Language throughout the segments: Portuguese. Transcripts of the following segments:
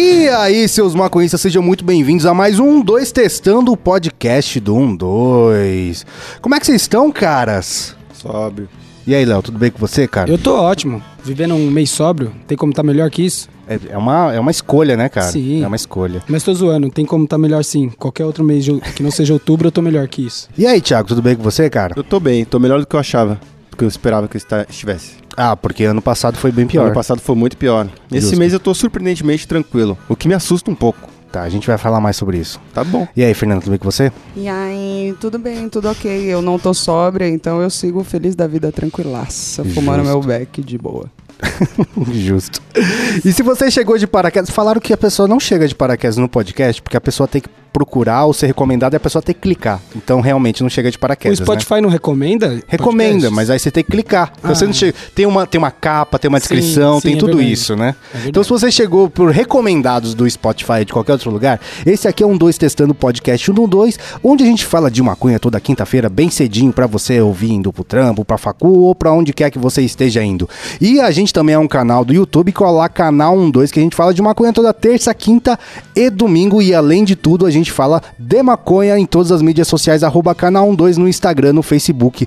E aí, seus maconhistas, sejam muito bem-vindos a mais um 2 Testando o podcast do 1 2. Como é que vocês estão, caras? Sóbrio. E aí, Léo, tudo bem com você, cara? Eu tô ótimo. Vivendo um mês sóbrio, tem como tá melhor que isso? É, é uma, é uma escolha, né, cara? Sim. É uma escolha. Mas tô zoando, tem como tá melhor sim. Qualquer outro mês de- que não seja outubro, eu tô melhor que isso. E aí, Thiago, tudo bem com você, cara? Eu tô bem, tô melhor do que eu achava. Do que eu esperava que eu estivesse. Ah, porque ano passado foi bem pior. Ano passado foi muito pior. Esse Justo. mês eu tô surpreendentemente tranquilo. O que me assusta um pouco. Tá, a gente vai falar mais sobre isso. Tá bom. E aí, Fernando, tudo bem com você? E aí, tudo bem, tudo ok. Eu não tô sóbria, então eu sigo feliz da vida tranquilaça, fumando meu beck de boa. Justo. E se você chegou de paraquedas, falaram que a pessoa não chega de paraquedas no podcast, porque a pessoa tem que procurar ou ser recomendada e a pessoa tem que clicar. Então, realmente, não chega de O paraquedas, né? Spotify não recomenda? Recomenda, podcasts? mas aí você tem que clicar. Então Ah. você não chega, tem, uma, tem uma capa, tem uma Sim, descrição, sim, tem é tudo verdade. isso, né? É. Então se você chegou por recomendados do Spotify de qualquer outro lugar, esse aqui é um 2 testando podcast 1 um 2, onde a gente fala de maconha toda quinta-feira, bem cedinho pra você ouvir indo pro trampo, pra facu ou pra onde quer que você esteja indo. E a gente também é um canal do YouTube, colar canal 1 2, que a gente fala de maconha toda terça, quinta e domingo e além de tudo a gente fala de maconha em todas as mídias sociais, arroba canal 1 2 no Instagram, no Facebook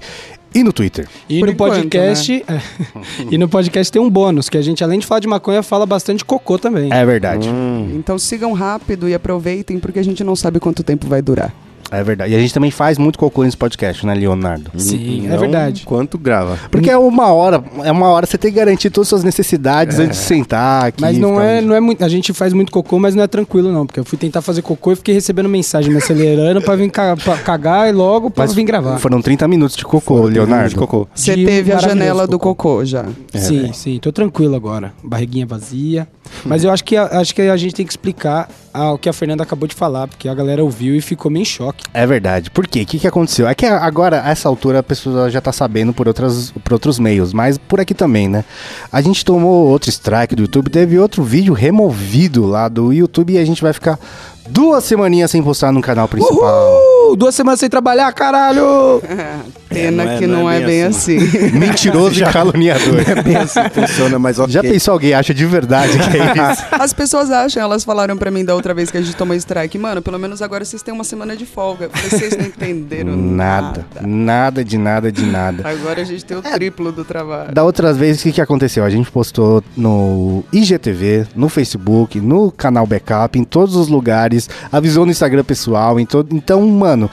e no Twitter. E Por no enquanto, podcast. é. e no podcast tem um bônus, que a gente, além de falar de maconha, fala bastante cocô também. É verdade. Então sigam rápido e aproveitem, porque a gente não sabe quanto tempo vai durar. É verdade. E a gente também faz muito cocô nesse podcast, né, Leonardo? Sim, é Não verdade. Quanto grava. Porque é uma hora, é uma hora você tem que garantir todas as suas necessidades antes de sentar aqui. Mas não é, não é muito. A gente faz muito cocô, mas não é tranquilo, não. Porque eu fui tentar fazer cocô e fiquei recebendo mensagem me acelerando pra vir ca- pra cagar e logo pra Mas vir gravar. Foram 30 minutos de cocô, Foram Leonardo. De cocô. Você De teve a janela do cocô. cocô já. sim, sim, tô tranquilo agora. Barriguinha vazia. Mas eu acho que, a- acho que a gente tem que explicar ah, o que a Fernanda acabou de falar, porque a galera ouviu e ficou meio em choque. É verdade. Por quê? O que, que aconteceu? É que agora, a essa altura, a pessoa já tá sabendo por, outras, por outros meios, mas por aqui também, né? A gente tomou outro strike do YouTube, teve outro vídeo removido lá do YouTube e a gente vai ficar duas semaninhas sem postar no canal principal. Uhul! Duas semanas sem trabalhar, caralho! Pena não é- que não não é é, bem bem assim. Mentiroso e caluniador. É bem assim que funciona, mas ok. Já pensou alguém acha de verdade que é isso? As pessoas acham, elas falaram pra mim da outra vez que a gente tomou strike, mano, pelo menos agora vocês têm uma semana de folga. Vocês não entenderam Nada, nada. nada de nada de nada. Agora a gente tem o triplo do trabalho. Da outras vezes, o que, que aconteceu? A gente postou no IGTV, no Facebook, no canal Backup, em todos os lugares, avisou no Instagram pessoal, em todo. Então, mano,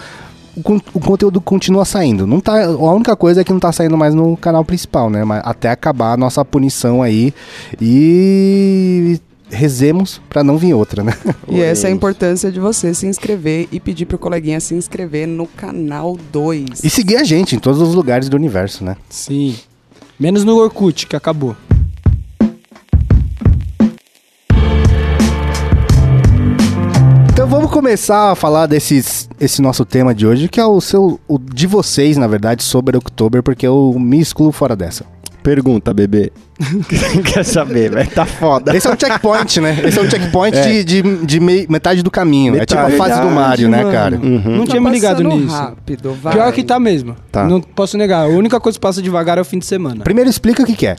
o, con- o conteúdo continua saindo. Não tá, a única coisa é que não tá saindo mais no canal principal, né? Mas até acabar a nossa punição aí. E rezemos pra não vir outra, né? E essa é a importância de você se inscrever e pedir pro coleguinha se inscrever no canal 2. E seguir a gente em todos os lugares do universo, né? Sim. Menos no Orkut, que acabou. Vamos começar a falar desses, esse nosso tema de hoje, que é o seu, o de vocês, na verdade, sobre October, porque eu me excluo fora dessa. Pergunta, bebê. Quer saber, velho? Tá foda. Esse é um checkpoint, né? Esse é um checkpoint É. de, de, de mei- metade do caminho. é tipo a Metade. fase do Mario, né, cara? Uhum. Não tinha me ligado passando nisso. rápido, vai. Pior que tá mesmo. Tá. Não posso negar. A única coisa que passa devagar é o fim de semana. Primeiro explica o que, que é.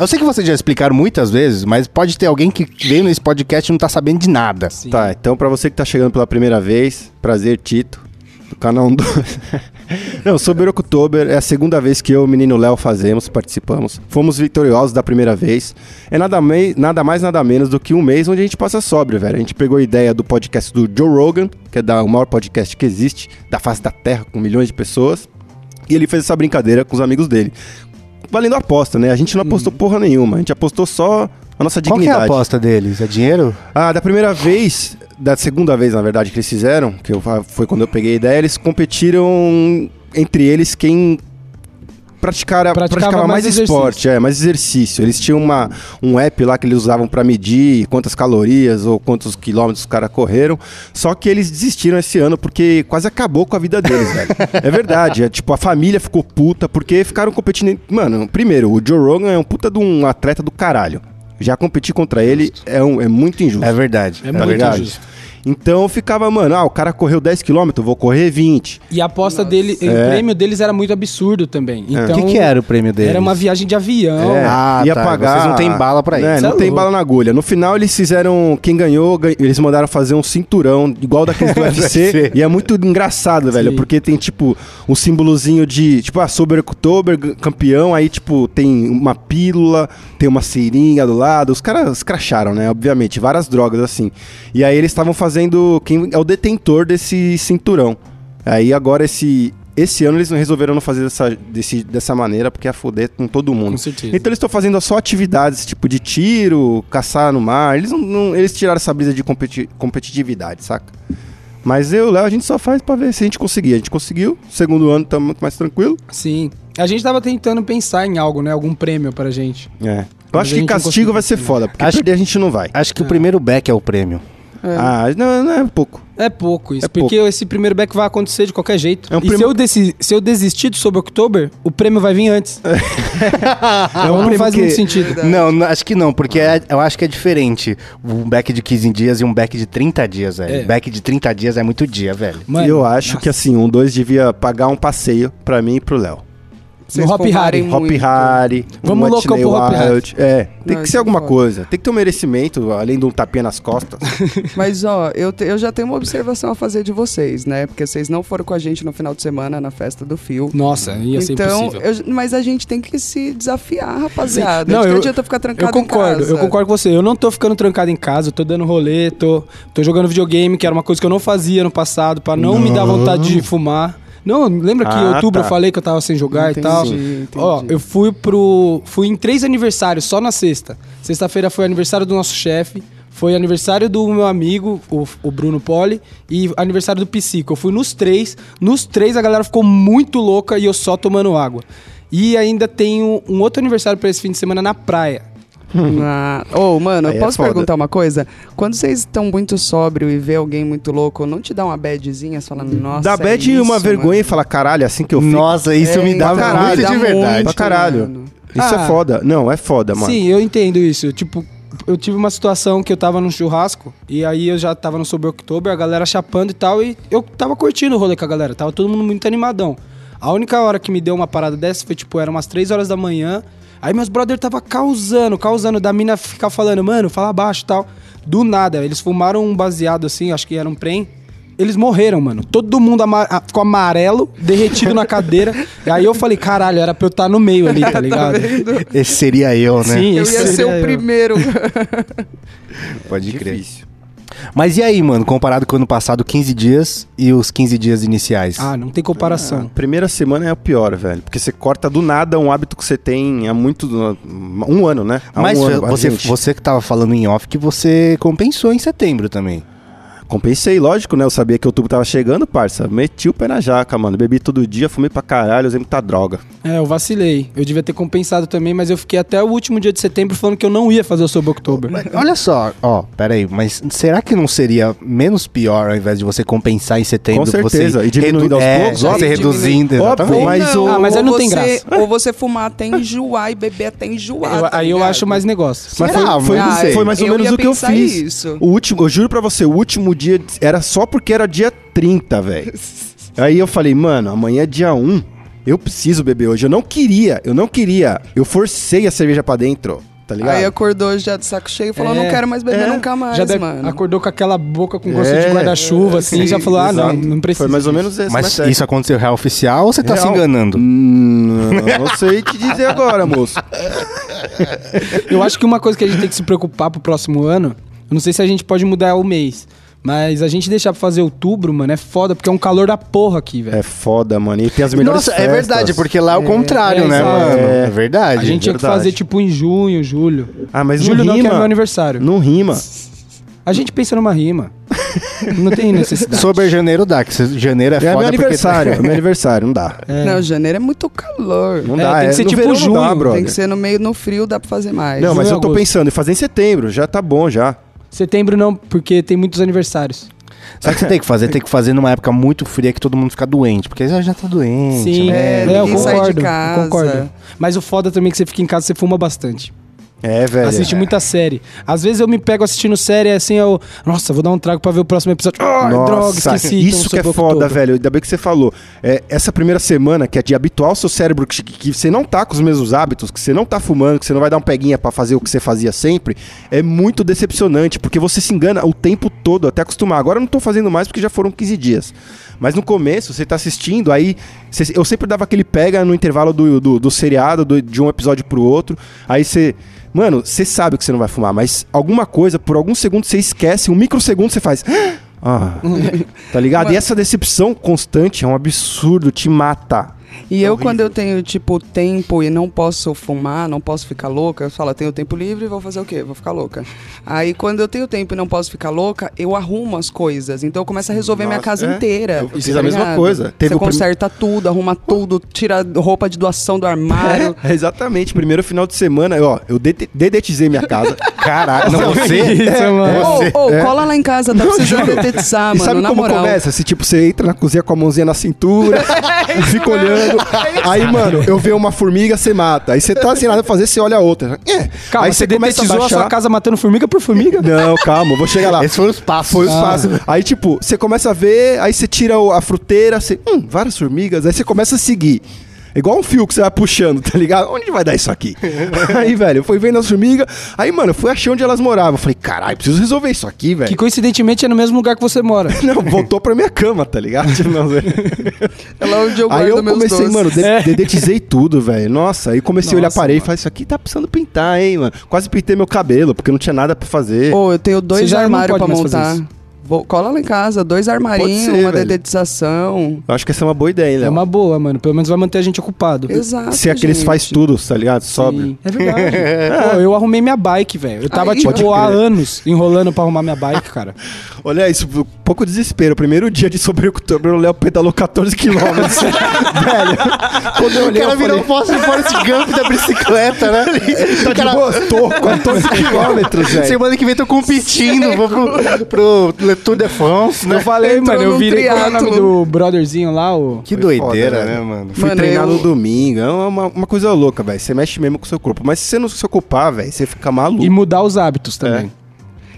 Eu sei que vocês já explicaram muitas vezes, mas pode ter alguém que veio nesse podcast e não tá sabendo de nada. Sim. Tá, então pra você que tá chegando pela primeira vez, prazer, Tito, do canal 1 do... Não, sobre o October, é a segunda vez que eu e o menino Léo fazemos, participamos. Fomos vitoriosos da primeira vez. É nada, mei- nada mais, nada menos do que um mês onde a gente passa sóbrio, velho. A gente pegou a ideia do podcast do Joe Rogan, que é da, o maior podcast que existe, da face da Terra, com milhões de pessoas. E ele fez essa brincadeira com os amigos dele. Valendo a aposta, né? A gente não apostou porra nenhuma, a gente apostou só a nossa Qual que é dignidade. a aposta deles? É dinheiro? Ah, da primeira vez, da segunda vez, na verdade, que eles fizeram, que eu, foi quando eu peguei a ideia, eles competiram entre eles quem praticara, Praticava praticava, mais, mais esporte, é, mais exercício. Eles tinham uma, um app lá que eles usavam pra medir quantas calorias ou quantos quilômetros os caras correram. Só que eles desistiram esse ano porque quase acabou com a vida deles, velho. É verdade. É, tipo, a família ficou puta porque ficaram competindo. Mano, primeiro, o Joe Rogan é um puta de um atleta do caralho. Já competir contra ele é, um, é muito injusto. É verdade. É tá muito ligado? injusto. Então ficava, mano, ah, o cara correu 10km, eu vou correr 20. E a aposta dele, o É. prêmio deles era muito absurdo também. O Então, que, que era o prêmio dele? Era uma viagem de avião. É, Ah, ia tá, pagar. vocês não têm bala pra É, isso. não é tem louco. bala na agulha. No final eles fizeram. Quem ganhou, gan- eles mandaram fazer um cinturão igual daqueles do UFC. e é muito engraçado, velho. Sim. Porque tem, tipo, um símbolozinho de. Tipo, ah, Sober October, campeão. Aí, tipo, tem uma pílula, tem uma seringa do lado. Os caras cracharam, né? Obviamente, várias drogas assim. E aí eles estavam fazendo. Quem é o detentor desse cinturão. Aí agora esse. Esse ano eles não resolveram não fazer dessa, desse, dessa maneira, porque ia foder com todo mundo. Com certeza. Então eles estão fazendo só atividades tipo de tiro, caçar no mar. Eles não, não- eles tiraram essa brisa de competi- competitividade, saca? Mas eu e o Léo, a gente só faz pra ver se a gente conseguir. A gente conseguiu. Segundo ano, tá muito mais tranquilo. Sim. A gente tava tentando pensar em algo, né? Algum prêmio pra gente. É. Eu Mas acho que castigo vai ser foda, porque Acho- perder a gente não vai. Acho que o primeiro back é o prêmio. É. Ah, não, não é pouco. É pouco isso, É porque esse primeiro back vai acontecer de qualquer jeito. É um e se prêmio- eu, desi- se eu desistir do sobre October, o prêmio vai vir antes. então não prêmio faz que- muito sentido. Verdade. Não, não, acho que não, porque é- eu acho que é diferente um back de 15 dias e um back de 30 dias, velho. É. Back de 30 dias é muito dia, velho. Mano, e eu acho nossa. que assim, um dois devia pagar um passeio pra mim e pro Léu. Vocês No Hop Hari. Hop. Harry, Vamos um loucão Whitney pro Hop Hari. Wild. É, tem Não, que ser alguma coisa. Tem que ter um merecimento, além de um tapinha nas costas. Mas, ó, eu, te- eu já tenho uma observação a fazer de vocês, né? Porque vocês não foram com a gente no final de semana na festa do Fio. Nossa, ia ser então, impossível. eu- mas a gente tem que se desafiar, rapaziada. Não, Não, eu- adianta ficar trancado Eu concordo, em casa. eu concordo com você. Eu não tô ficando trancado em casa, eu tô dando rolê, tô, tô jogando videogame, que era uma coisa que eu não fazia no passado, pra não, me dar vontade de fumar. Não, lembra que em Ah, outubro tá. eu falei que eu tava sem jogar Entendi, e tal? entendi. Ó, eu fui pro. Fui em três aniversários, só na sexta. Sexta-feira foi aniversário do nosso chefe. Foi aniversário do meu amigo, o, o Bruno Poli, e aniversário do Psico. Eu fui nos três. Nos três a galera ficou muito louca e eu só tomando água. E ainda tenho um outro aniversário pra esse fim de semana na praia. Ah, Ô, mano, Aí eu é posso foda. perguntar uma coisa? Quando vocês estão muito sóbrio e vê alguém muito louco, não te dá uma badzinha? Você fala, nossa. Dá é bad e uma isso, vergonha e fala, caralho, é assim que eu fico. Nossa, isso É, me dá caralho, muito dá de verdade. muito, Pra caralho. mano. Isso Ah. é foda. Não, é foda, mano. Sim, eu entendo isso. Tipo, eu tive uma situação que eu tava num churrasco e aí eu já tava no Sober October, a galera chapando e tal, e eu tava curtindo o rolê com a galera, tava todo mundo muito animadão. A única hora que me deu uma parada dessa foi, tipo, era umas 3 horas da manhã, aí meus brother tava causando, causando, da mina ficar falando, mano, fala baixo e tal. Do nada, eles fumaram um baseado assim, acho que era um prem, eles morreram, mano. Todo mundo ama- ah, ficou amarelo, derretido na cadeira. E aí eu falei, caralho, era pra eu estar no meio ali, tá ligado? Esse seria eu, né? Sim, Eu esse ia ser seria o eu. primeiro. Pode crer. Difícil. Mas e aí, mano, comparado com o ano passado, 15 dias e os 15 dias iniciais? Ah, não tem comparação. A primeira semana é a pior, velho. Porque você corta do nada um hábito que você tem há muito. Um ano, né? Há Mas um ano, você, você que tava falando em off que você compensou em setembro também. Compensei, lógico, né? Eu sabia que outubro tava chegando, parça. Meti o pé na jaca, mano. Bebi todo dia, fumei pra caralho, usei muita droga. É, eu vacilei. Eu devia ter compensado também, mas eu fiquei até o último dia de setembro falando que eu não ia fazer o Sober October. Olha só, ó, peraí, mas será que não seria menos pior ao invés de você compensar em setembro? Com certeza, você e diminuindo aos é, poucos, Você óbvio. reduzindo, Óbvio, exatamente. mas o- Ah, mas aí ou não tem você- graça. Ou você fumar até enjoar e beber até enjoar. Eu- tá aí eu acho mais negócio. Mas Será, foi, foi, mano? foi, Ah, mais ou menos o que eu fiz. isso. O último, eu juro pra você, o último dia era só porque era dia 30, velho. Aí eu falei, mano, amanhã é dia 1. Eu preciso beber hoje. Eu não queria, eu não queria. Eu forcei a cerveja pra dentro, tá ligado? Aí acordou já de saco cheio e falou, É, não quero mais beber é. nunca mais, já deve- mano. acordou com aquela boca com gosto É, de guarda-chuva, assim, sim, já falou, ah, não, não precisa. Foi mais ou menos esse. Mas é isso aconteceu real oficial ou você tá se Real. enganando? Hum, não sei te dizer agora, moço. Eu acho que uma coisa que a gente tem que se preocupar pro próximo ano, eu não sei se a gente pode mudar o mês, mas a gente deixar pra fazer outubro, mano, é foda, porque é um calor da porra aqui, velho. É foda, mano. E tem as melhores Nossa, é festas. verdade, porque lá é o contrário, é, né, exato. mano? É. É verdade. a gente tinha que fazer, tipo, em junho, julho. Ah, mas julho não não, que rima. é meu aniversário. Não rima. A gente pensa numa rima. não tem necessidade. Sober janeiro dá, que janeiro é, É foda meu porque- aniversário, é meu aniversário, não dá. Não, janeiro é muito calor. Não É, dá, tem que é, ser no tipo verão dá, junho, brother. Tem que ser no meio, no frio, dá pra fazer mais. Não, mas eu tô agosto. pensando em fazer em setembro, já tá bom já. Setembro não, porque tem muitos aniversários. Sabe o que você tem que fazer? Tem que fazer numa época muito fria que todo mundo fica doente, porque já, já tá doente. Sim, né? É, é, eu ninguém sai de concordo, eu concordo. Mas o foda também é que você fica em casa, você fuma bastante. É, velho. Assiste muita série. Às vezes eu me pego assistindo série assim, eu. Nossa, vou dar um trago pra ver o próximo episódio. Ah, droga, esqueci. então isso que é foda, todo. velho. Ainda bem que você falou. É, essa primeira semana, que é de habituar o seu cérebro, que, que você não tá com os mesmos hábitos, que você não tá fumando, que você não vai dar um peguinha pra fazer o que você fazia sempre, é muito decepcionante, porque você se engana o tempo todo até acostumar. Agora eu não tô fazendo mais porque já foram 15 dias. Mas no começo, você tá assistindo, aí você- eu sempre dava aquele pega no intervalo do, do, do seriado, do- de um episódio pro outro. Aí você. Mano, você sabe que você não vai fumar, mas alguma coisa, por alguns segundos você esquece, um microsegundo você faz. Ah, tá ligado? E essa decepção constante é um absurdo, te mata. E eu, quando eu tenho, tipo, tempo e não posso fumar, não posso ficar louca, eu falo, eu tenho tempo livre, vou fazer o quê? Vou ficar louca. Aí, quando eu tenho tempo e não posso ficar louca, eu arrumo as coisas. Então, eu começo a resolver minha Nossa, casa é. inteira. Eu fiz a mesma ligado? coisa. Teve Você o prim- conserta tudo, arruma tudo, tira roupa de doação do armário. É, exatamente. Primeiro final de semana, ó, eu dede- dedetizei minha casa. Caralho, não você? Isso, mano. Ô, ô, É. cola lá em casa, tá Não, precisando juro. detetizar, e mano, sabe na como moral. começa? Se tipo, você entra na cozinha com a mãozinha na cintura, fica olhando. Aí, mano, eu vejo uma formiga, você mata. Aí você tá sem nada pra fazer, você olha a outra. É. Calma, aí você detetizou a sua casa matando formiga por formiga? Não, calma, vou chegar lá. Esses foram os passos. Foi os passos. Aí, tipo, você começa a ver, aí você tira o- a fruteira, você. Hum, várias formigas, aí você começa a seguir. É igual um fio que você vai puxando, tá ligado? Onde vai dar isso aqui? aí, velho, eu fui vendo as formigas. Aí, mano, eu fui achar onde elas moravam. Eu falei, caralho, preciso resolver isso aqui, Que velho. coincidentemente é no mesmo lugar que você mora. Não, voltou pra minha cama, tá ligado? Não, velho. É lá onde eu guardo Aí eu comecei, mano, de É. dedetizei tudo, velho. Nossa, aí comecei a olhar Nossa, a parede e mano. falei, isso aqui tá precisando pintar, hein, mano. Quase pintei meu cabelo, porque não tinha nada pra fazer. Ô, eu tenho dois armários pra montar. Vou, cola lá em casa, dois armarinhos, ser, uma velho. dedetização. Eu acho que essa é uma boa ideia, hein, É uma boa, mano. Pelo menos vai manter a gente ocupado. Exato. Se aqueles gente. faz tudo, tá ligado? Sobe. É verdade. Pô, eu arrumei minha bike, velho. Eu tava, Aí, tipo, há anos enrolando pra arrumar minha bike, cara. Olha isso, um pouco desespero. Primeiro dia de sobre o Léo pedalou 14 quilômetros. Velho, quando eu O olhei, cara eu virou falei, Forrest Forrest Gump da bicicleta, né? tá de boa? Tô, 14 quilômetros, velho. Semana que vem tô competindo, vou pro, pro Le Tour de France, né? Eu falei, Entrou mano, eu virei qual é o nome do brotherzinho lá, o... Que Foi doideira, foda, né, velho. mano? Fui Mano, treinar eu- no domingo, é uma, uma coisa louca, velho. Você mexe mesmo com o seu corpo. Mas se você não se ocupar, velho, você fica maluco. E mudar os hábitos também.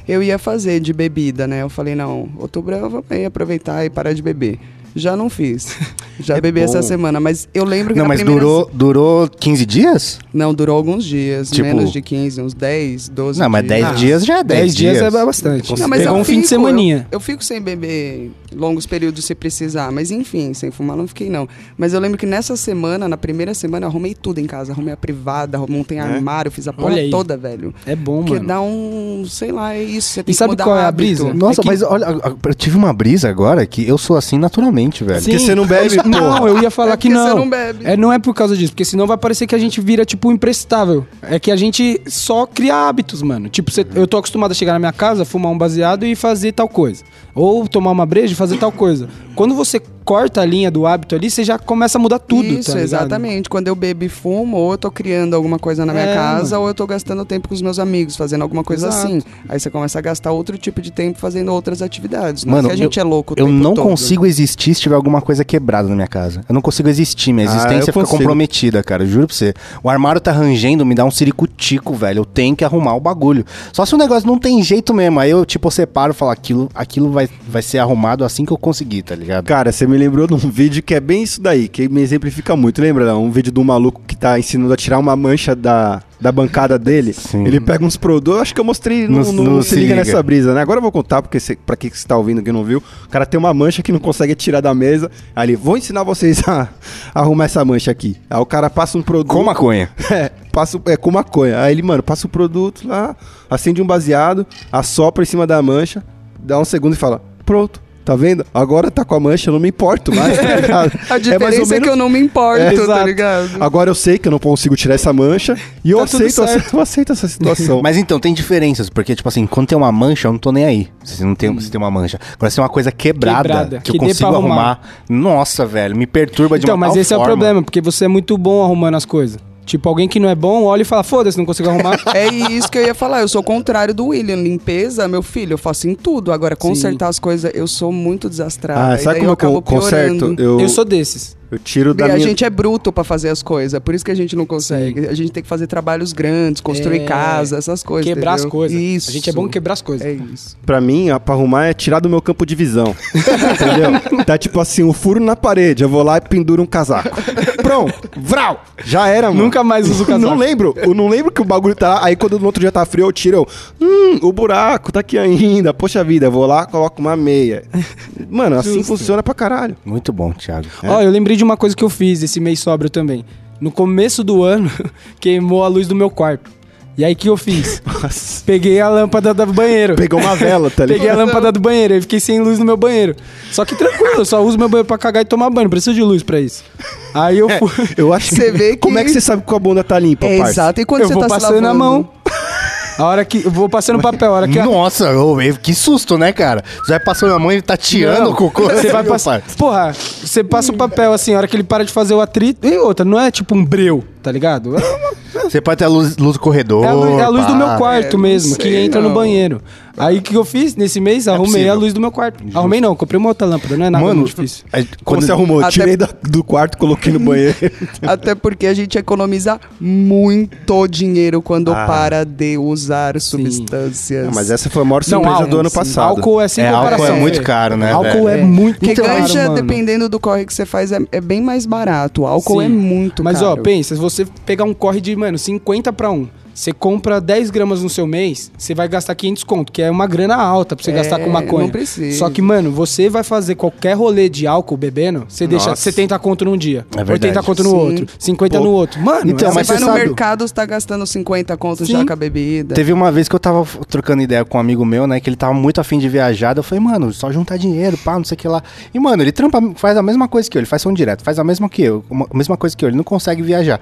Eu ia fazer de bebida, né? Eu falei, não, outubro eu vou aí aproveitar e parar de beber. Já não fiz. Já É bebi bom. essa semana, mas eu lembro que Não, na mas primeira... durou, durou 15 dias? Não, durou alguns dias, Tipo- menos de 15, uns 10, 12 Não, mas 10 dias. dias já é 10, 10 dias, é bastante. Não, mas Pegou um fim de fico, semaninha. Eu, eu fico sem beber longos períodos se precisar, mas enfim, sem fumar não fiquei não. Mas eu lembro que nessa semana, na primeira semana, eu arrumei tudo em casa. Arrumei a privada, montei armário, fiz a porra toda, velho. É bom, Porque mano. dá um, sei lá, é isso. Você tem E que sabe mudar qual é a hábito. brisa? Nossa, É que- mas olha, eu tive uma brisa agora que eu sou assim naturalmente, velho. Porque você não bebe, pô. Não, eu ia falar É que porque não. você não bebe. É, não é por causa disso, porque senão vai parecer que a gente vira, tipo, imprestável. É que a gente só cria hábitos, mano. Tipo, cê- eu tô acostumado a chegar na minha casa, fumar um baseado e fazer tal coisa. Ou tomar uma breja e fazer tal coisa. Quando você corta a linha do hábito ali, você já começa a mudar tudo, Isso, tá exatamente. Quando eu bebo e fumo, ou eu tô criando alguma coisa na minha É, casa, mano. ou eu tô gastando tempo com os meus amigos, fazendo alguma coisa Exato. assim. Aí você começa a gastar outro tipo de tempo fazendo outras atividades. Não Mano, é que a gente eu- é louco o Eu tempo não todo. consigo existir se tiver alguma coisa quebrada na minha casa. Eu não consigo existir, minha Ah, existência eu fica comprometida, cara. Juro pra você. O armário tá rangendo, me dá um ciricutico, velho. Eu tenho que arrumar o bagulho. Só se o negócio não tem jeito mesmo. Aí eu, tipo, separo e falo, aquilo, aquilo vai, vai ser arrumado assim que eu conseguir, tá ligado? Cara, você me lembrou de um vídeo que é bem isso daí, que me exemplifica muito. Lembra? Um vídeo de um maluco que tá ensinando a tirar uma mancha da, da bancada dele. Sim. Ele pega uns produtos, acho que eu mostrei no, No- no no Se Se Liga Liga. Nessa Brisa, né? Agora eu vou contar, porque cê, pra quem que você tá ouvindo que não viu, o cara tem uma mancha que não consegue tirar da mesa. Aí ele, vou ensinar vocês a, a arrumar essa mancha aqui. Aí o cara passa um produto... Com maconha. É, passa, é com maconha. Aí ele, mano, passa o produto lá, acende um baseado, assopra em cima da mancha, dá um segundo e fala, pronto. Tá vendo? Agora tá com a mancha, eu não me importo mais, tá ligado? A diferença é, que eu não me importo, É, tá ligado? Agora eu sei que eu não consigo tirar essa mancha e eu, Tá aceito, certo. eu aceito essa situação. Mas então, tem diferenças, porque, tipo assim, quando tem uma mancha, eu não tô nem aí. Se não tem, se tem uma mancha. Agora, se tem uma coisa quebrada, Quebrada, que, que eu consigo arrumar. arrumar. nossa, velho, me perturba de Então, uma mas tal esse é o problema, porque você é muito bom arrumando as coisas. Tipo, alguém que não é bom olha e fala, foda-se, não consigo arrumar. É isso que eu ia falar. Eu sou o contrário do William. Limpeza, meu filho, eu faço em tudo. Agora, consertar as coisas, eu sou muito desastrado. ah, E sabe daí como eu acabo con- conserto? Eu, Eu sou desses. Eu tiro da a minha... gente é bruto pra fazer as coisas, por isso que a gente não consegue. A gente tem que fazer trabalhos grandes, construir É, casa, essas coisas. Quebrar as entendeu? coisas. Isso. A gente é bom em quebrar as coisas. É isso. Pra mim, a- pra arrumar é tirar do meu campo de visão. entendeu? Tá tipo assim, um furo na parede. Eu vou lá e penduro um casaco. Pronto, vral! Já era, mano. Nunca mais uso o casaco. Não lembro. Eu não lembro que o bagulho tá lá. Aí quando no outro dia tá frio, eu tiro. Eu, hum, o buraco tá aqui ainda. Poxa vida, eu vou lá, coloco uma meia. Mano, assim Justo. funciona pra caralho. Muito bom, Thiago. Ó, eu lembrei de uma coisa que eu fiz esse mês sóbrio também. No começo do ano, queimou a luz do meu quarto. E aí, o que eu fiz? Nossa. Peguei a lâmpada do banheiro. Pegou uma vela, tá ligado? Peguei a lâmpada do banheiro, aí fiquei sem luz no meu banheiro. Só que tranquilo, eu só uso meu banheiro pra cagar e tomar banho, não preciso de luz pra isso. Aí eu fui. Eu acho que. Você vê Como que- é que você sabe que a bunda tá limpa, É, parça? exato. E quando eu você vou tá se passando a lavando? mão. A hora que. Vou passando papel, a hora que. Nossa, ô, que susto, né, cara? Você vai passando a mão e tá tirando Não, o cocô. Você vai meu passar. Porra, você passa o papel assim, a hora que ele para de fazer o atrito. E outra, não é tipo um breu, tá ligado? É Você pode ter a luz, luz do corredor. É a luz, é a luz do meu quarto É, mesmo, não que entra no não. banheiro. Aí o que eu fiz nesse mês? Arrumei possível. a luz do meu quarto. Arrumei não, comprei uma outra lâmpada, não é nada Mano, muito difícil. é, Quando você arrumou? Até- tirei da- do quarto, coloquei no banheiro. Até porque a gente economiza muito dinheiro quando Ah. para de usar substâncias. Não, mas essa foi a maior surpresa álcool, do ano passado. Álcool é sem É, álcool é muito caro, né, Álcool velho? é muito Porque caro, ganja, mano. dependendo do corre que você faz, é, é bem mais barato. O álcool Sim. é muito Mas caro. ó, pensa, se você pegar um corre de, mano, 50 pra 1, você compra 10 gramas no seu mês, você vai gastar 500 conto, que é uma grana alta pra você É, gastar com maconha. não precisa. Só que, mano, você vai fazer qualquer rolê de álcool bebendo, você deixa Nossa. 70 conto num dia, É verdade. 80 conto no Sim. outro, 50 Pô. no outro. Mano, Então, é- Você mas vai no sabe- mercado, você tá gastando 50 contos Sim. já com a bebida. Teve uma vez que eu tava trocando ideia com um amigo meu, né? Que ele tava muito afim de viajar. Eu falei, mano, só juntar dinheiro, pá, não sei o que lá. E, mano, ele trampa, faz a mesma coisa que eu. Ele faz som direto, faz a mesma que eu, uma- a mesma coisa que eu. Ele não consegue viajar.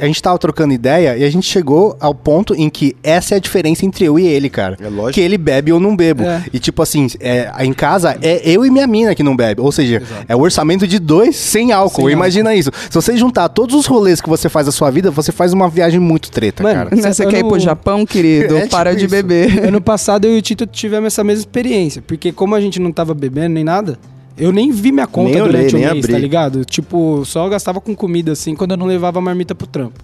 A gente tava trocando ideia e a gente chegou ao ponto em que essa é a diferença entre eu e ele, cara. É lógico. Que ele bebe ou não bebo. É. E, tipo assim, é, em casa é eu e minha mina que não bebe. Ou seja, é o orçamento de dois sem álcool. Sem Imagina isso. Se você juntar todos os rolês que você faz na sua vida, você faz uma viagem muito treta, Mano, cara. Né, Você quer ir pro Japão, querido? É tipo Para de isso. beber. Ano passado eu e o Tito tivemos essa mesma experiência. Porque como a gente não tava bebendo nem nada, eu nem vi minha conta Nem durante o nem mês, abri. tá ligado? Tipo, só gastava com comida assim quando eu não levava a marmita pro trampo.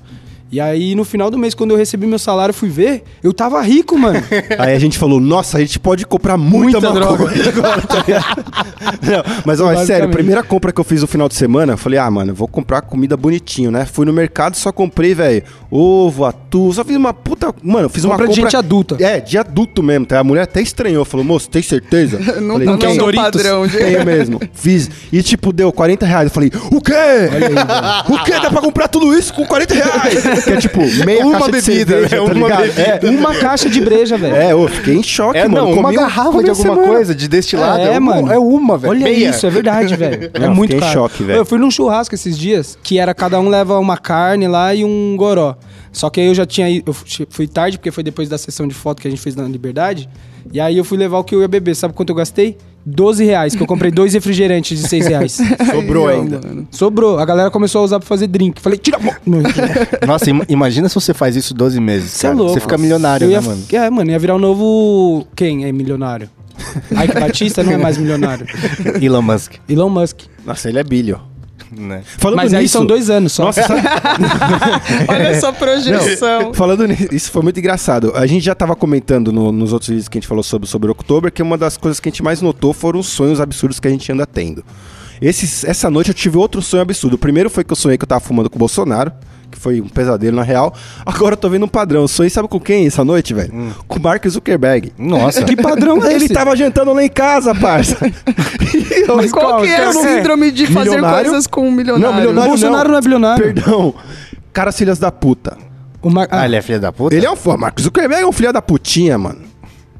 E aí, no final do mês, quando eu recebi meu salário, fui ver, eu tava rico, mano. Aí a gente falou, nossa, a gente pode comprar muita, Muita agora, tá ligado? Não, mas, ó, é sério, a primeira compra que eu fiz no final de semana, eu falei, ah, mano, vou comprar comida bonitinho, né? Fui no mercado, só comprei, velho, ovo, atum, só fiz uma puta... Mano, fiz uma Compra de compra... gente adulta. É, de adulto mesmo, tá? A mulher até estranhou, falou, moço, tem certeza? Não, falei, não quer é um Doritos? padrão de... Tenho mesmo. Fiz. E tipo, deu 40 reais. Eu falei, o quê? o quê? Dá pra comprar tudo isso com 40 reais? Que é tipo, meia Uma caixa bebida, de cerveja, né? tá Uma ligado? bebida. Uma caixa de breja, velho. É, é, eu fiquei em choque, É, mano. não, uma um- garrafa de uma alguma semana. coisa, de destilado. É, uma- mano. É uma, velho. Olha Meia. isso, é verdade, velho. É muito caro. choque, velho. Eu fui num churrasco esses dias, que era cada um leva uma carne lá e um goró. Só que aí eu já tinha eu fui tarde, porque foi depois da sessão de foto que a gente fez na Liberdade. E aí eu fui levar o que eu ia beber. Sabe quanto eu gastei? 12 reais, que eu comprei dois refrigerantes de 6 reais. Sobrou Ai, ainda. mano. Sobrou. A galera começou a usar pra fazer drink. Falei, tira a mão. Nossa, im- imagina se você faz isso 12 meses, Você é cara. louco. Você fica milionário, Eu né, ia, mano? É, mano, ia virar o novo. Quem é milionário? Ike Batista não é mais milionário. Elon Musk, Elon Musk. Nossa, ele é bilho. Né? Falando Mas aí nisso, são dois anos só. Nossa, Olha essa projeção. falando nisso, isso foi muito engraçado. A gente já tava comentando no- nos outros vídeos que a gente falou sobre, sobre October que uma das coisas que a gente mais notou foram os sonhos absurdos que a gente anda tendo. Esses- essa noite eu tive outro sonho absurdo. O primeiro foi que eu sonhei que eu tava fumando com o Bolsonaro, que foi um pesadelo na real. Agora eu tô vendo um padrão. Eu sonhei, sabe com quem essa noite, velho? Com o Mark Zuckerberg. Nossa. Que padrão é Ele esse? tava jantando lá em casa, parça. E eu- Mas qual que é a Não, síndrome de fazer Milionário? coisas com um milionário? Não, O milionário Bolsonaro não é bilionário. Perdão. Caras filhas da puta. O Mar... Ah, ele é filho da puta? Ele é um fã. Mark Zuckerberg é um filho da putinha, mano.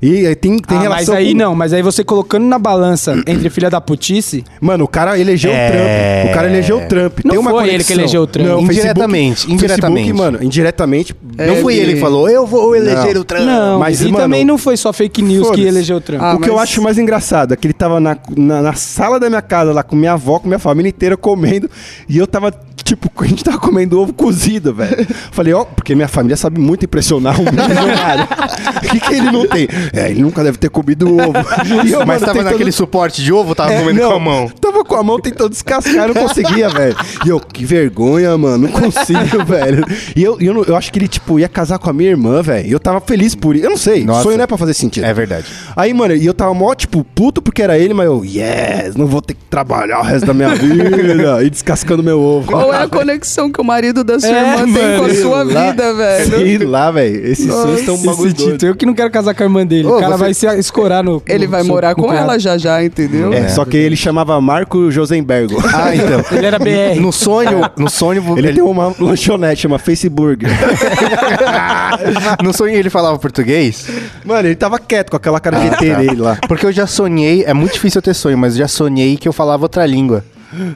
E aí tem, tem Ah, relação mas aí com- não, mas aí você colocando na balança entre filha da putice, Mano, o cara elegeu É. o Trump. O cara elegeu o Trump. Não tem uma foi ele conexão. que elegeu o Trump. Não, Indiretamente, Facebook, indiretamente. Facebook, mano, indiretamente. Não foi ele que falou, eu vou eleger Não. o Trump. não, mas, e mano, também não foi só fake news que elegeu o Trump. Ah, o que eu acho mais engraçado é que ele tava na, na, na sala da minha casa, lá com minha avó, com minha família inteira comendo. E eu tava, tipo, a gente tava comendo ovo cozido, velho. Falei, ó, porque minha família sabe muito impressionar um milionário. O que, que ele não tem? É, ele nunca deve ter comido ovo. E eu, Mas mano, tava tentando- naquele suporte de ovo, tava É, comendo não, com a mão. Tava com a mão tentando descascar, eu não conseguia, velho. E eu, que vergonha, mano, não consigo, velho. E eu, eu, eu acho que ele, tipo, ia casar com a minha irmã, velho. E eu tava feliz por isso. Eu não sei, Nossa. sonho não é pra fazer sentido. É verdade. Aí, mano, e eu tava mó, tipo, puto porque era ele, mas eu, yes, não vou ter que trabalhar o resto da minha vida. e descascando meu ovo. Qual é a conexão que o marido da sua É, irmã tem com a mano. sua lá. vida, velho? Sei lá, velho. Esses sonhos estão bagulho Esse doido. Tito, eu que não quero casar com a irmã dele. Ô, o cara você- vai se escorar no. Ele no- vai morar com ela já já, entendeu? É, só que ele chamava Marco Josenbergo. Ah, então. Ele era BR. No sonho, no sonho, Ele tem uma lanchonete, chama Facebook. no sonho ele falava português. Mano, ele tava quieto com aquela cara de ET dele lá. Porque eu já sonhei, é muito difícil eu ter sonho, mas eu já sonhei que eu falava outra língua.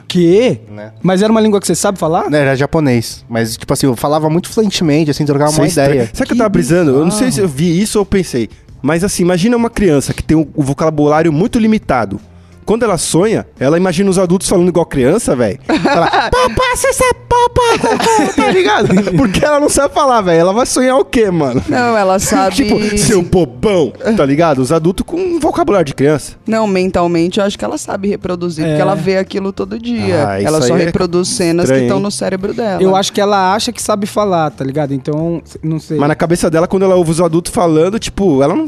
Que? Né? Mas era uma língua que você sabe falar? Né, Era japonês. Mas, tipo assim, eu falava muito fluentemente, assim, trocava é uma estranho. ideia. Sabe o que eu tava brisando? Eu não sei se eu vi isso ou pensei. Mas assim, imagina uma criança que tem o vocabulário muito limitado. Quando ela sonha, ela imagina os adultos falando igual criança, velho. Ela, papá, você sabe papá, tá ligado? Porque ela não sabe falar, velho. Ela vai sonhar o quê, mano? Não, ela sabe. Tipo, seu bobão, tá ligado? Os adultos com um vocabulário de criança. Não, mentalmente eu acho que ela sabe reproduzir, É. porque ela vê aquilo todo dia. Ah, isso ela só é reproduz cenas estranho, que estão no cérebro dela. Eu acho que ela acha que sabe falar, tá ligado? Então, não sei. Mas na cabeça dela, quando ela ouve os adultos falando, tipo, ela não.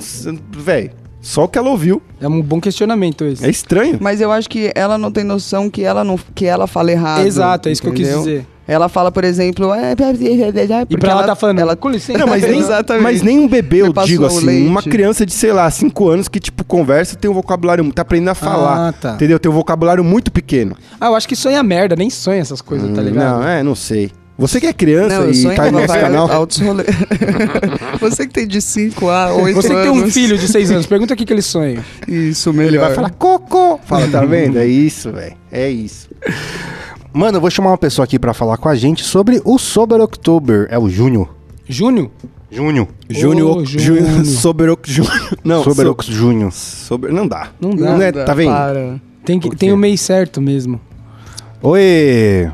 Velho, só o que ela ouviu. É um bom questionamento esse. É estranho. Mas eu acho que ela não tem noção que ela não que ela fala errado. Exato, é isso que eu quis entendeu? dizer. Ela fala, por exemplo, é, E pra ela, tá falando, ela com licença. Não, mas nem, Exatamente. mas nem um bebê, eu digo assim, leite. uma criança de, sei lá, 5 anos que, tipo, conversa e tem um vocabulário, tá aprendendo a falar. Ah, tá. Entendeu? Tem um vocabulário muito pequeno. Ah, eu acho que sonha merda, nem sonha essas coisas, tá ligado? Não, é, não sei. Você que é criança Não, e sonho tá no nosso canal. altos rolê. Você que tem de 5 a 8 Você que anos. tem um filho de 6 anos, pergunta o que, que ele sonha. Isso, Ele melhor. vai falar cocô. Fala, tá vendo? É isso, velho. É isso. Mano, eu vou chamar uma pessoa aqui pra falar com a gente sobre o Sober October. É o Júnior. Júnior? Júnior. Júnior, Ô, Júnior, Júnior. Sober, Júnior. Não, Sober so- Ox Júnior. Sober, não dá. Não dá. Não é, tá vendo? Para. Tem, que, tem o mês certo mesmo. Oi!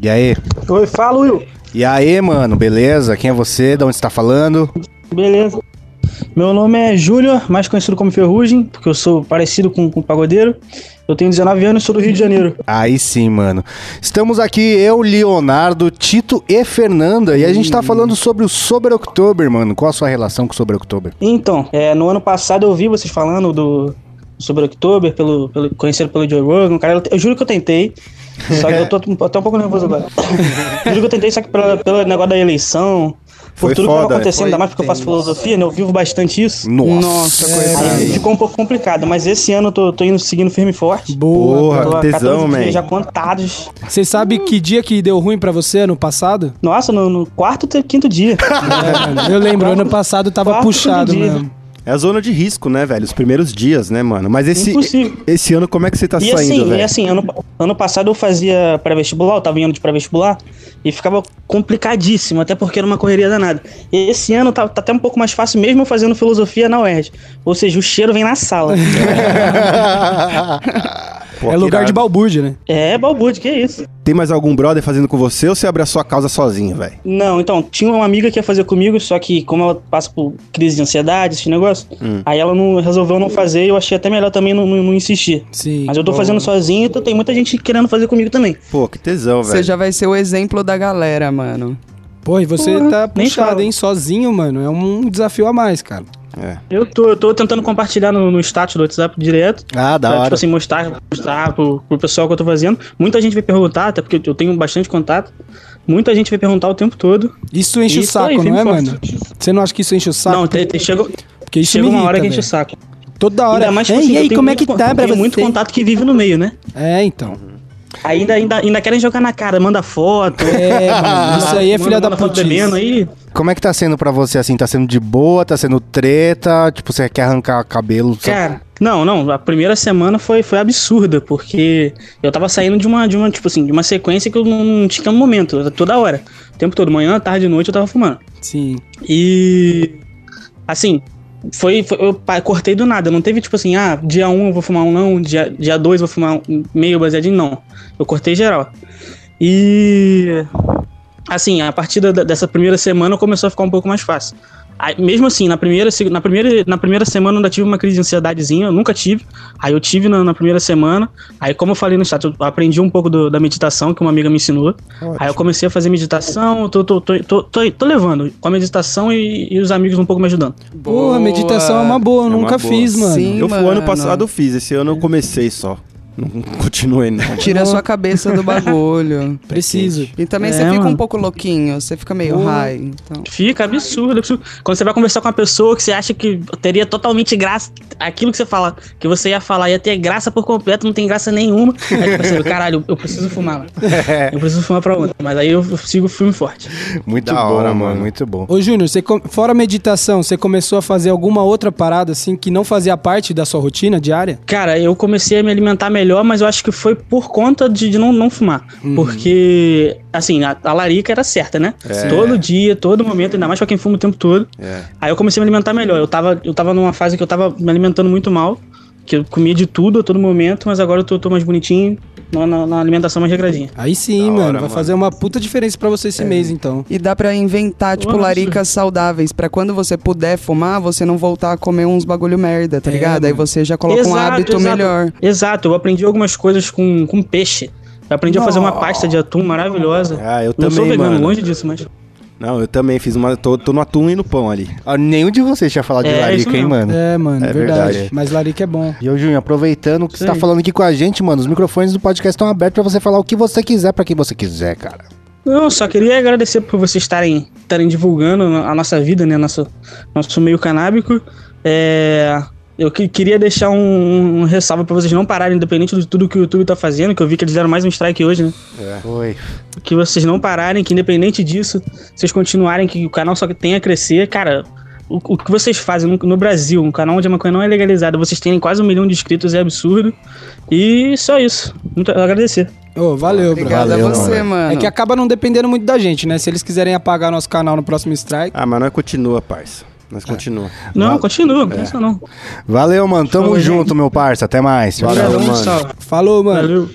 E aí? Oi, fala, Will. E aí, mano, beleza? Quem é você? De onde você tá falando? Beleza. Meu nome é Júnior, mais conhecido como Ferrugem, porque eu sou parecido com, com o pagodeiro. Eu tenho 19 anos e sou do Rio de Janeiro. Aí sim, mano. Estamos aqui, eu, Leonardo, Tito e Fernanda, e a gente tá falando sobre o Sober October, mano. Qual a sua relação com o Sober October? Então, é, no ano passado eu vi vocês falando do sobre October, pelo, pelo, conhecido pelo Joe Rogan. Cara, eu, eu juro que eu tentei. Só que eu tô até um pouco nervoso agora. juro que eu tentei, só que pela- pelo negócio da eleição, por Foi tudo que foda, tava acontecendo, foi ainda mais porque eu faço filosofia, né? Eu vivo bastante isso. Nossa, coitado. Aí ficou um pouco complicado, mas esse ano eu tô, tô indo seguindo firme e forte. Boa. Porra, Tô há tesão, 14 man. dias já contados. Você sabe que dia que deu ruim pra você ano passado? Nossa, no, no quarto, quinto dia. É, eu lembro, ano passado tava Quarto puxado dia. mesmo. É a zona de risco, né, velho? Os primeiros dias, né, mano? Mas esse, Impossível. esse ano, como é que você tá E saindo, assim, velho? e assim ano, ano passado eu fazia pré-vestibular, eu tava indo de pré-vestibular, e ficava complicadíssimo, até porque era uma correria danada. E esse ano tá, tá até um pouco mais fácil, mesmo eu fazendo filosofia na UERJ. Ou seja, o cheiro vem na sala. Pô, é lugar de irado. balbúrdia, né? é, balbúrdio, que isso. Tem mais algum brother fazendo com você ou você abre a sua causa sozinho, velho? Não, então, tinha uma amiga que ia fazer comigo, só que como ela passa por crise de ansiedade, esse negócio, aí ela não resolveu não fazer e eu achei até melhor também não, não, não insistir. Sim. Mas eu tô fazendo sozinho, então tem muita gente querendo fazer comigo também. Pô, que tesão, Você velho. já vai ser o exemplo da galera, mano. Pô, e você Porra, tá puxado, hein? Sozinho, mano. É um desafio a mais, cara. É. Eu tô, eu tô tentando compartilhar no, no status do WhatsApp direto. Ah, da pra, hora. tipo assim, mostrar, mostrar pro, pro pessoal que eu tô fazendo. Muita gente vai perguntar, até porque eu tenho bastante contato. Muita gente vai perguntar o tempo todo. Isso enche o Isso saco, aí, não é, e forte. mano? Você não acha que isso enche o saco? não, te, te, chega, Porque isso chega uma irrita, hora que enche o saco. Toda hora. Ainda mais, tipo Ei, assim, e aí, como é que tá pra tenho muito contato que vive no meio, né? É, então. Ainda, ainda, ainda querem jogar na cara, manda foto. É, mano. Isso aí é filha da bebendo aí. Como é que tá sendo pra você, assim? Tá sendo de boa? Tá sendo treta? Tipo, você quer arrancar cabelo? Cara, não, não, a primeira semana foi, foi absurda, porque eu tava saindo de uma, de uma, tipo assim, de uma sequência que eu não, não tinha um momento, toda hora. O tempo todo, manhã, tarde, noite eu tava fumando. Sim. E assim, foi, foi- eu cortei do nada, não teve tipo assim, ah, dia 1 um eu vou fumar um não, dia, dia 2 eu vou fumar um meio baseadinho, não. Eu cortei geral. E assim, a partir da- dessa primeira semana começou a ficar um pouco mais fácil. Aí, mesmo assim, na primeira, na, primeira, na primeira semana eu ainda tive uma crise de ansiedadezinha, eu nunca tive. Aí eu tive na, na primeira semana. Aí, como eu falei no chat, eu aprendi um pouco do- da meditação que uma amiga me ensinou. Aí eu comecei a fazer meditação, tô, tô, tô, tô, tô, tô levando com a meditação e, e os amigos um pouco me ajudando. Porra, meditação é uma boa, eu É nunca boa. fiz, mano. Sim. Eu fui mano. ano passado eu fiz, esse ano eu comecei só. Não continuei não. Tira a sua cabeça do bagulho. Preciso. E também É, você fica mano. um pouco louquinho, você fica meio high. Então. Fica absurdo, absurdo. Quando você vai conversar com uma pessoa que você acha que teria totalmente graça, aquilo que você fala, que você ia falar ia ter graça por completo, não tem graça nenhuma. Aí você vê, caralho, eu preciso fumar. mano. Eu preciso fumar pra outra. Mas aí eu sigo filme forte. Muito Da bom, hora, mano. mano. Muito bom. Ô, Júnior, você com- fora a meditação, você começou a fazer alguma outra parada, assim, que não fazia parte da sua rotina diária? Cara, eu comecei a me alimentar melhor, mas eu acho que foi por conta de, de não, não fumar. Uhum. Porque, assim, a, a larica era certa, né? Todo dia, todo momento, ainda mais pra quem fuma o tempo todo. É. Aí eu comecei a me alimentar melhor. Eu tava, eu tava numa fase que eu tava me alimentando muito mal, que eu comia de tudo a todo momento, mas agora eu tô, tô mais bonitinho, na, na- na alimentação mais regradinha. Aí sim, mano. hora, vai mano. fazer uma puta diferença pra você esse mês, então. E dá pra inventar, tipo, Nossa. laricas saudáveis, pra quando você puder fumar, você não voltar a comer uns bagulho merda, tá É, ligado? Aí mano. você já coloca um hábito melhor. Exato, eu aprendi algumas coisas com, com peixe. Eu aprendi a fazer uma pasta de atum maravilhosa. Ah, eu não sou também, vegano, mano. longe disso, mas. Não, eu também fiz uma. Tô, tô no atum e no pão ali. Ah, nenhum de vocês tinha falado de É, isso larica, hein, mano? É, mano, É verdade. verdade. Mas larica é bom. E ô, Júnior, aproveitando que você Isso tá falando aqui com a gente, mano, os microfones do podcast estão abertos pra você falar o que você quiser pra quem você quiser, cara. Não, só queria agradecer por vocês estarem, estarem divulgando a nossa vida, né? Nosso, nosso meio canábico. É, eu que- queria deixar um, um ressalvo pra vocês não pararem, independente de tudo que o YouTube tá fazendo, que eu vi que eles deram mais um strike hoje, né? Oi. Que vocês não pararem, que independente disso, vocês continuarem, que o canal só tem a crescer. Cara, o, o que vocês fazem no, no Brasil, um canal onde a maconha não é legalizada, vocês terem quase um milhão de inscritos é absurdo. E só isso. Muito agradecer. Ô, valeu, bro. Obrigada Valeu, a você, mano. mano. É que acaba não dependendo muito da gente, né? Se eles quiserem apagar nosso canal no próximo strike. Ah, mas nós continua, parça. Nós continua. Não, continua, não pensa não. Valeu, mano. Tamo Falou, junto, meu parça. Até mais. Valeu. Obrigadão, mano. salve. Falou, mano. Valeu.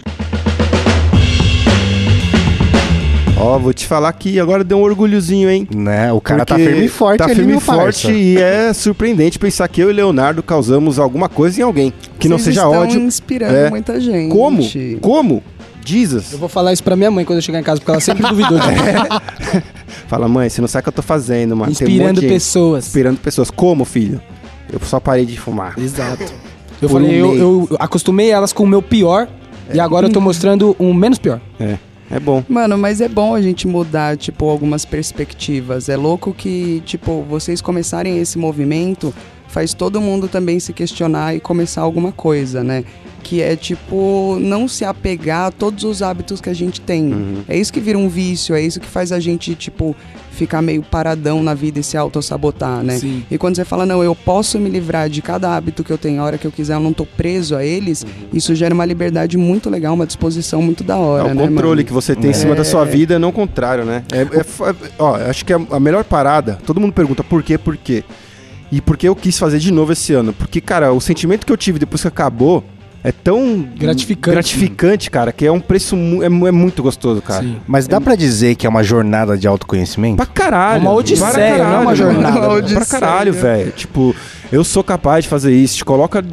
Ó, vou te falar que agora deu um orgulhozinho, hein? Né? O cara tá Porque firme e forte Tá ali, firme e forte e é surpreendente pensar que eu e Leonardo causamos alguma coisa em alguém. Que não Vocês seja estão ódio. inspirando É. muita gente. Como? Como? Jesus. Eu vou falar isso pra minha mãe quando eu chegar em casa, porque ela sempre duvidou de mim. Fala, mãe, você não sabe o que eu tô fazendo, mano. Tem um Inspirando gente pessoas. Inspirando pessoas. Como, filho? Eu só parei de fumar. Exato. Eu Por falei, um eu, eu acostumei elas com o meu pior e agora eu tô mostrando um menos pior. É. É bom. Mano, mas é bom a gente mudar, tipo, algumas perspectivas. É louco que, tipo, vocês começarem esse movimento faz todo mundo também se questionar e começar alguma coisa, né? Que é, tipo, não se apegar a todos os hábitos que a gente tem. Uhum. É isso que vira um vício, é isso que faz a gente, tipo, ficar meio paradão na vida e se autossabotar, né? Sim. E quando você fala, não, eu posso me livrar de cada hábito que eu tenho a hora que eu quiser, eu não tô preso a eles, isso gera uma liberdade muito legal, uma disposição muito da hora, é o né, controle mano? que você tem em cima da sua vida, não o contrário, né? É, é fa- ó, acho que a, a melhor parada, todo mundo pergunta por quê, por quê? E por que eu quis fazer de novo esse ano? Porque, cara, o sentimento que eu tive depois que acabou é tão Gratificante. gratificante, cara, que é um preço mu- é, é muito gostoso, cara. Sim. Mas dá pra dizer que é uma jornada de autoconhecimento? Pra caralho. É uma odisseia, caralho, não é uma jornada. Uma Pra caralho, velho. Tipo, eu sou capaz de fazer isso. Te coloca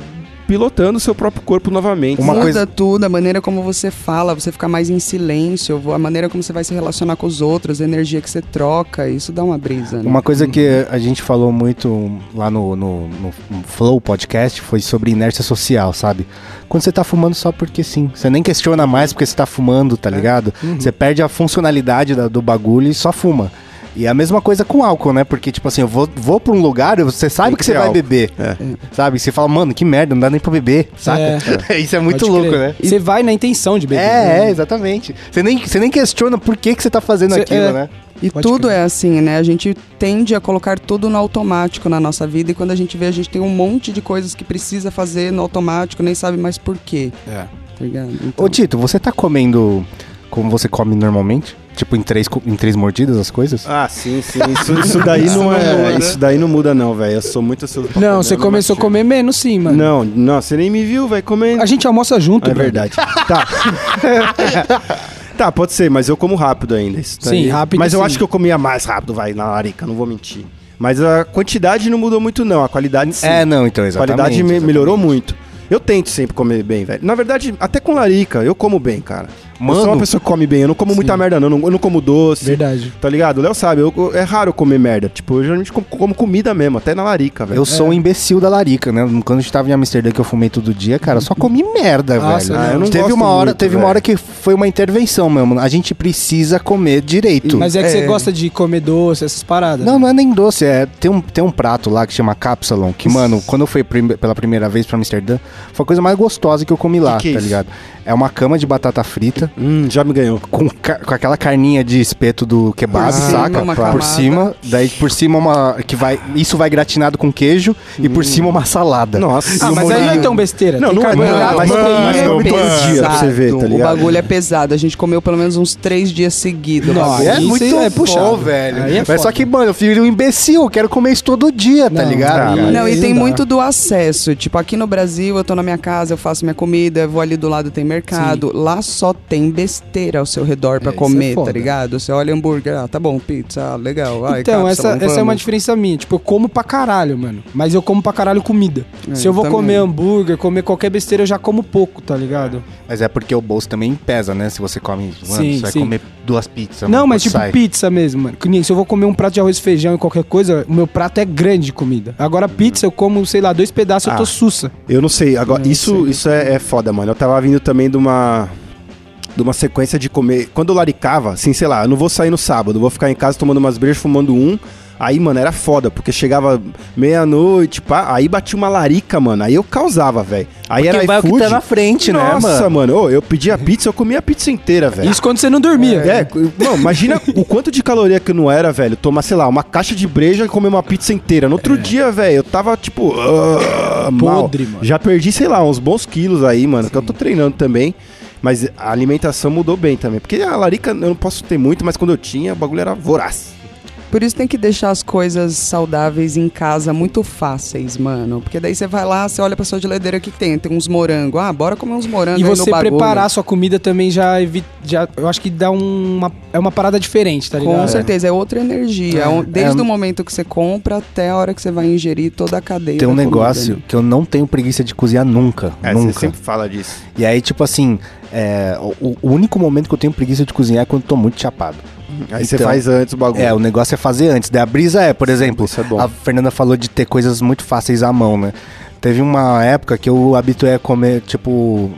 pilotando o seu próprio corpo novamente. Uma Muda coisa- tudo, a maneira como você fala, você fica mais em silêncio, a maneira como você vai se relacionar com os outros, a energia que você troca, isso dá uma brisa, né? Uma coisa que a gente falou muito lá no, no- no Flow Podcast foi sobre inércia social, sabe? Quando você tá fumando só porque sim. Você nem questiona mais porque você tá fumando, tá ligado? Você perde a funcionalidade da- do bagulho e só fuma. E é a mesma coisa com álcool, né? Porque, tipo assim, eu vou, vou pra um lugar, você sabe Tem que, que você ter vai álcool. beber. É. Sabe? Você fala, mano, que merda, não dá nem pra beber, saca? Isso é muito Pode louco, crer. né? Você vai na intenção de beber. É, é, né? exatamente. Você nem, você nem questiona por que, que você tá fazendo Cê- aquilo, é. né? E Pode tudo crer. é assim, né? A gente tende a colocar tudo no automático na nossa vida e quando a gente vê, a gente tem um monte de coisas que precisa fazer no automático, nem sabe mais por quê. É. Tá ligado? Então, Ô, Tito, você tá comendo como você come normalmente? Tipo, em três, em três mordidas as coisas? Ah, sim, sim. Isso, isso daí não é. Isso daí não muda, não, velho. Eu sou muito ansioso Não, comer, você começou a comer menos sim, mano. Não, não, você nem me viu, vai comendo. A gente almoça junto, É verdade. Tá. tá, pode ser, mas eu como rápido ainda. Isso Sim, daí. rápido Mas eu sim. acho que eu comia mais rápido, vai, na larica, não vou mentir. Mas a quantidade não mudou muito, não. A qualidade sim. É, não, então, a exatamente. qualidade me- exatamente. melhorou muito. Eu tento sempre comer bem, velho. Na verdade, até com larica, eu como bem, cara. Eu sou Mano. uma pessoa que come bem. Eu não como muita merda, não. Eu não, eu não como doce. Verdade. Tá ligado? O Léo sabe, eu- é raro comer merda. Tipo, eu geralmente como, como comida mesmo, até na larica, velho. Eu sou um imbecil da larica, né? Quando a gente tava em Amsterdã que eu fumei todo dia, cara, eu só comi merda, Nossa, velho. não. eu não teve gosto uma hora, muito, teve uma hora que foi uma intervenção mesmo. A gente precisa comer direito. Mas é que É. você gosta de comer doce, essas paradas. Não, não é nem doce, é tem um, tem um prato lá que chama Capsalon, que, mano, quando eu fui prime- pela primeira vez pra Amsterdã, foi a coisa mais gostosa que eu comi lá, que é tá isso? ligado? É uma cama de batata frita Hum, já me ganhou. com, com aquela carninha de espeto do kebab, Por cima, saca? uma Por cima, daí por cima uma que vai, isso vai gratinado com queijo e por cima uma salada. Nossa. Ah, mas aí não é tão besteira. Não, Tem não é, carboidrato, não, mas- é não, pesado. dia pra você ver, tá ligado? O bagulho é pesado. A gente comeu pelo menos uns três dias seguidos. Nossa. É Isso muito é puxado. velho. É Mas só que, mano, eu filho um imbecil, eu quero comer isso todo dia, tá Não, ligado? ah, cara? Não, e tem não muito do acesso. Tipo, aqui no Brasil, eu tô na minha casa, eu faço minha comida, eu vou ali do lado tem mercado. Lá só tem besteira ao seu redor pra É, isso comer, é tá ligado? Você olha hambúrguer, ah, tá bom, pizza, ah, legal. Ai, Então, essa, cápsula, essa é uma diferença minha. Tipo, eu como pra caralho, mano. Mas eu como pra caralho comida. É, Se eu vou também. comer hambúrguer, comer qualquer besteira, eu já como pouco, tá ligado? Mas é porque o bolso também pesa, né? Se você come, mano, Sim, você vai sim. comer duas pizzas. não, mas tipo sai. pizza mesmo, mano. Se eu vou comer um prato de arroz e feijão e qualquer coisa, o meu prato é grande de comida. Agora, pizza, eu como, sei lá, dois pedaços, eu tô Ah. sussa. Eu não sei, agora, Não isso, sei. isso é, é foda, mano. Eu tava vindo também de uma. De uma sequência de comer. Quando eu laricava, assim, sei lá, eu não vou sair no sábado, eu vou ficar em casa tomando umas brejas, fumando um. Aí, mano, era foda, porque chegava meia-noite, pá, aí batia uma larica, mano. Aí eu causava, velho. Aí Porque era o que iFood. tá na frente, né, Nossa, mano? mano, ô, eu pedia pizza, eu comia a pizza inteira, velho. Isso quando você não dormia. É, não, imagina o quanto de caloria que não era, velho. Tomar, sei lá, uma caixa de breja e comer uma pizza inteira. No outro dia, velho, eu tava tipo. mal. Podre, mano. Já perdi, sei lá, uns bons quilos aí, mano, que eu tô treinando também. Mas a alimentação mudou bem também. Porque a larica eu não posso ter muito, mas quando eu tinha, o bagulho era voraz. Por isso tem que deixar as coisas saudáveis em casa muito fáceis, mano. Porque daí você vai lá, você olha pra sua geladeira, o que, que tem? Tem uns morangos. Ah, bora comer uns morangos E aí você preparar a sua comida também já evita. Já, eu acho que dá uma. É uma parada diferente, tá ligado? Com certeza, é outra energia. É. Desde É. o momento que você compra até a hora que você vai ingerir toda a cadeia. Tem um comida, negócio né? que eu não tenho preguiça de cozinhar nunca. É, você nunca. sempre fala disso. E aí, tipo assim, é, o, o único momento que eu tenho preguiça de cozinhar é quando eu tô muito chapado. Aí você Então, faz antes o bagulho. É, o negócio é fazer antes. Daí a brisa é, por exemplo, isso é bom. a Fernanda falou de ter coisas muito fáceis à mão, né? Teve uma época que eu habituei a comer, tipo.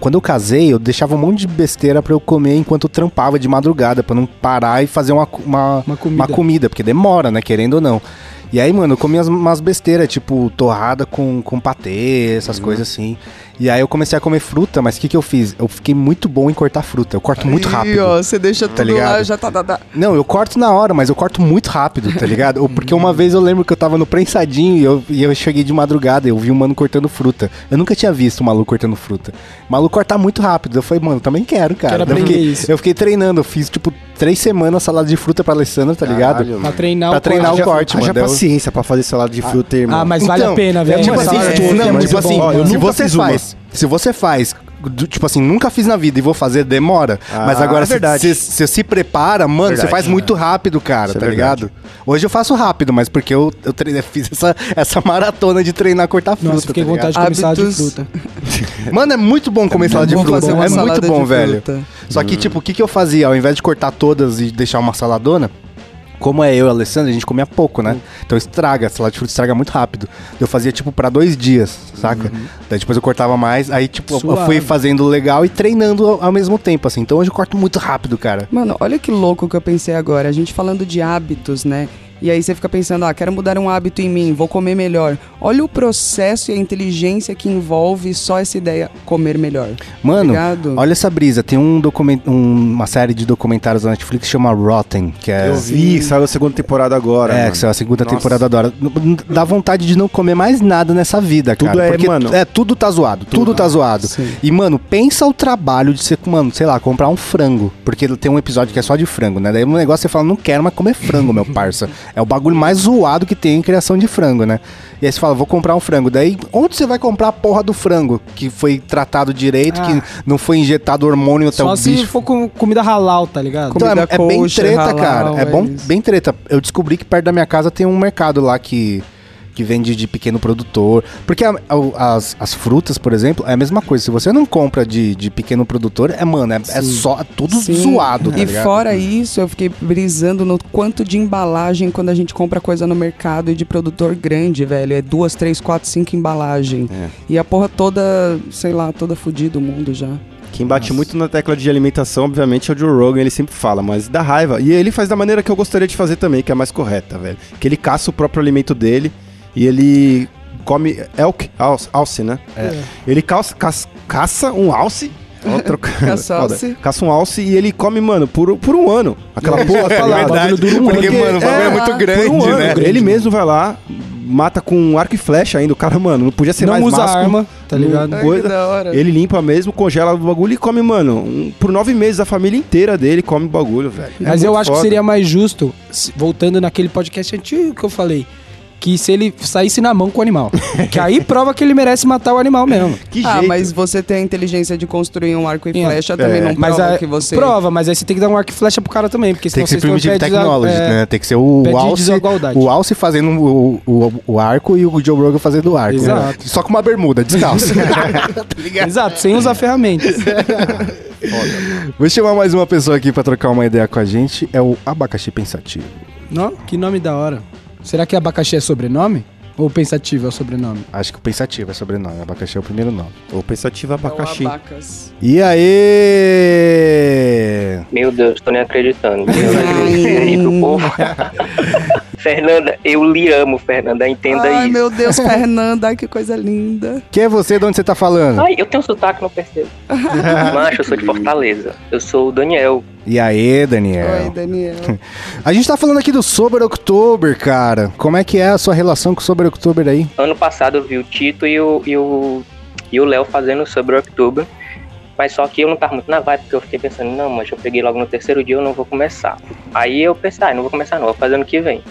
Quando eu casei, eu deixava um monte de besteira pra eu comer enquanto eu trampava de madrugada, pra não parar e fazer uma, uma, Uma comida. uma comida, porque demora, né? Querendo ou não. E aí, mano, eu comia as- umas besteiras, tipo torrada com, com patê, essas Uhum. coisas assim. E aí eu comecei a comer fruta, mas o que, que eu fiz? Eu fiquei muito bom em cortar fruta. Eu corto muito Aí, rápido. ó, você deixa tudo ligado? lá, já tá, tá, tá. Não, eu corto na hora, mas eu corto muito rápido, tá ligado? Porque uma vez eu lembro que eu tava no prensadinho e eu, e eu cheguei de madrugada e eu vi um mano cortando fruta. Eu nunca tinha visto um maluco cortando fruta. O maluco cortar muito rápido. Eu falei, mano, também quero, cara. Quero eu, aprender fiquei, isso. eu fiquei treinando, eu fiz tipo três semanas salada de fruta pra Alessandra, tá ligado? Caralho, Pra treinar Pra o treinar corte. o corte, Haja mano. Eu- paciência pra fazer salada de fruta, irmão. Ah, mas vale a Então, pena, velho. É tipo assim, vale- tipo, é não, muito tipo assim, bom, ó, eu se você fiz faz, se você faz, tipo assim, nunca fiz na vida e vou fazer, demora. Ah, Mas agora, é se você se, se prepara, mano, Verdade. você faz muito rápido, cara, Isso é tá verdade. ligado? Hoje eu faço rápido, mas porque eu, eu treinei- fiz essa, essa maratona de treinar cortar fruta, Nossa, fiquei tá vontade de comer salada de Hábitos- fruta. Mano, é muito bom comer salada de fruta. É muito bom, velho. fruta. Só que, tipo, o que, que eu fazia? Ao invés de cortar todas e deixar uma saladona, como é eu e a Alessandra, a gente comia pouco, né? Então estraga, a salada de fruta estraga muito rápido. Eu fazia, tipo, pra dois dias, saca? Daí depois eu cortava mais, aí, tipo, eu Suave. fui fazendo legal e treinando ao, ao mesmo tempo, assim. Então hoje eu corto muito rápido, cara. Mano, olha que louco que eu pensei agora. A gente falando de hábitos, né? E aí você fica pensando, ah, quero mudar um hábito em mim, vou comer melhor. Olha o processo e a inteligência que envolve só essa ideia, comer melhor. Mano, Obrigado. olha essa brisa. Tem um document, um- uma série de documentários da Netflix que chama Rotten, que é... Eu vi, saiu a segunda temporada agora. É, mano. que saiu a segunda Nossa. temporada agora. Dá vontade de não comer mais nada nessa vida, Tudo cara. é, porque mano. É, tudo tá zoado. Tudo, tá zoado. Sim. E, mano, pensa o trabalho de você, mano, sei lá, comprar um frango. Porque tem um episódio que é só de frango, né? Daí um negócio você fala, não quero mais comer frango, meu parça. É o bagulho mais zoado que tem em criação de frango, né? E aí você fala, vou comprar um frango. Daí, onde você vai comprar a porra do frango? Que foi tratado direito, Ah. que não foi injetado hormônio até Só o se bicho. for com comida halal, tá ligado? Então, é, é bem treta, halal, cara. É é bom, isso. bem treta. Eu descobri que perto da minha casa tem um mercado lá que, que vende de pequeno produtor. Porque a- a- as, as frutas, por exemplo, é a mesma coisa. Se você não compra de, de pequeno produtor, é, mano, é, é só é tudo Sim. zoado, tá e ligado? fora isso, eu fiquei brisando no quanto de embalagem quando a gente compra coisa no mercado e de produtor grande, velho. É duas, três, quatro, cinco embalagens. É. E a porra toda, sei lá, toda fudida o mundo já. Quem bate muito na tecla de alimentação, obviamente, é o Joe Rogan, ele sempre fala, mas dá raiva. E ele faz da maneira que eu gostaria de fazer também, que é a mais correta, velho. Que ele caça o próprio alimento dele e ele come elk, alce, alce né? Ele caça, caça, caça um alce. Outro, Caça alce. Caça um alce e ele come, mano, por, por um ano. Aquela porra, ligado? o bagulho dura um Porque, ano. mano, o bagulho é, muito por um grande, ano. né? Ele mesmo vai lá, mata com arco e flecha ainda. O cara, mano, não podia ser Não mais usa másculo. arma, tá ligado? Coisa. que da hora. Ele limpa mesmo, congela o bagulho e come, mano. um- por nove meses a família inteira dele come o bagulho, velho. É Mas eu acho que foda. seria mais justo, voltando naquele podcast antigo que eu falei, que se ele saísse na mão com o animal. que aí prova que ele merece matar o animal mesmo. Que Ah, jeito. mas você ter a inteligência de construir um arco e É. flecha também não Mas prova a, que você... prova, mas aí você tem que dar um arco e flecha pro cara também, porque Tem senão que ser Primitive Technology, é, né? Tem que ser o, Alce, o Alce fazendo o, o, o arco e o Joe Rogan fazendo o arco. Exato. né? Só com uma bermuda, descalço. Tá ligado? Exato, sem usar ferramentas. Vou chamar mais uma pessoa aqui pra trocar uma ideia com a gente. É o Abacaxi Pensativo. Não? Que nome da hora. Será que abacaxi é sobrenome? Ou pensativo é o sobrenome? Acho que o Pensativo é sobrenome. Abacaxi é o primeiro nome. O pensativo É abacaxi. abacas. E aí? Meu Deus, tô nem acreditando. Eu não acredito pro povo. Fernanda, eu lhe amo, Fernanda, entenda Ai, isso. meu Deus, Fernanda, ai, que coisa linda. Quem é você? De onde você tá falando? Ai, eu tenho sotaque, não percebo. Macho, eu sou de Fortaleza. Eu sou o Daniel. E aí, Daniel? Oi, Daniel. A gente tá falando aqui do Sober October, cara. Como é que é a sua relação com o Sober October aí? Ano passado eu vi o Tito e o e o e o Léo fazendo sobre o October. Mas só que eu não tava muito na vibe, porque eu fiquei pensando, não, mas eu peguei logo no terceiro dia, eu não vou começar. Aí eu pensei, ah, não vou começar não, vou fazer ano que vem.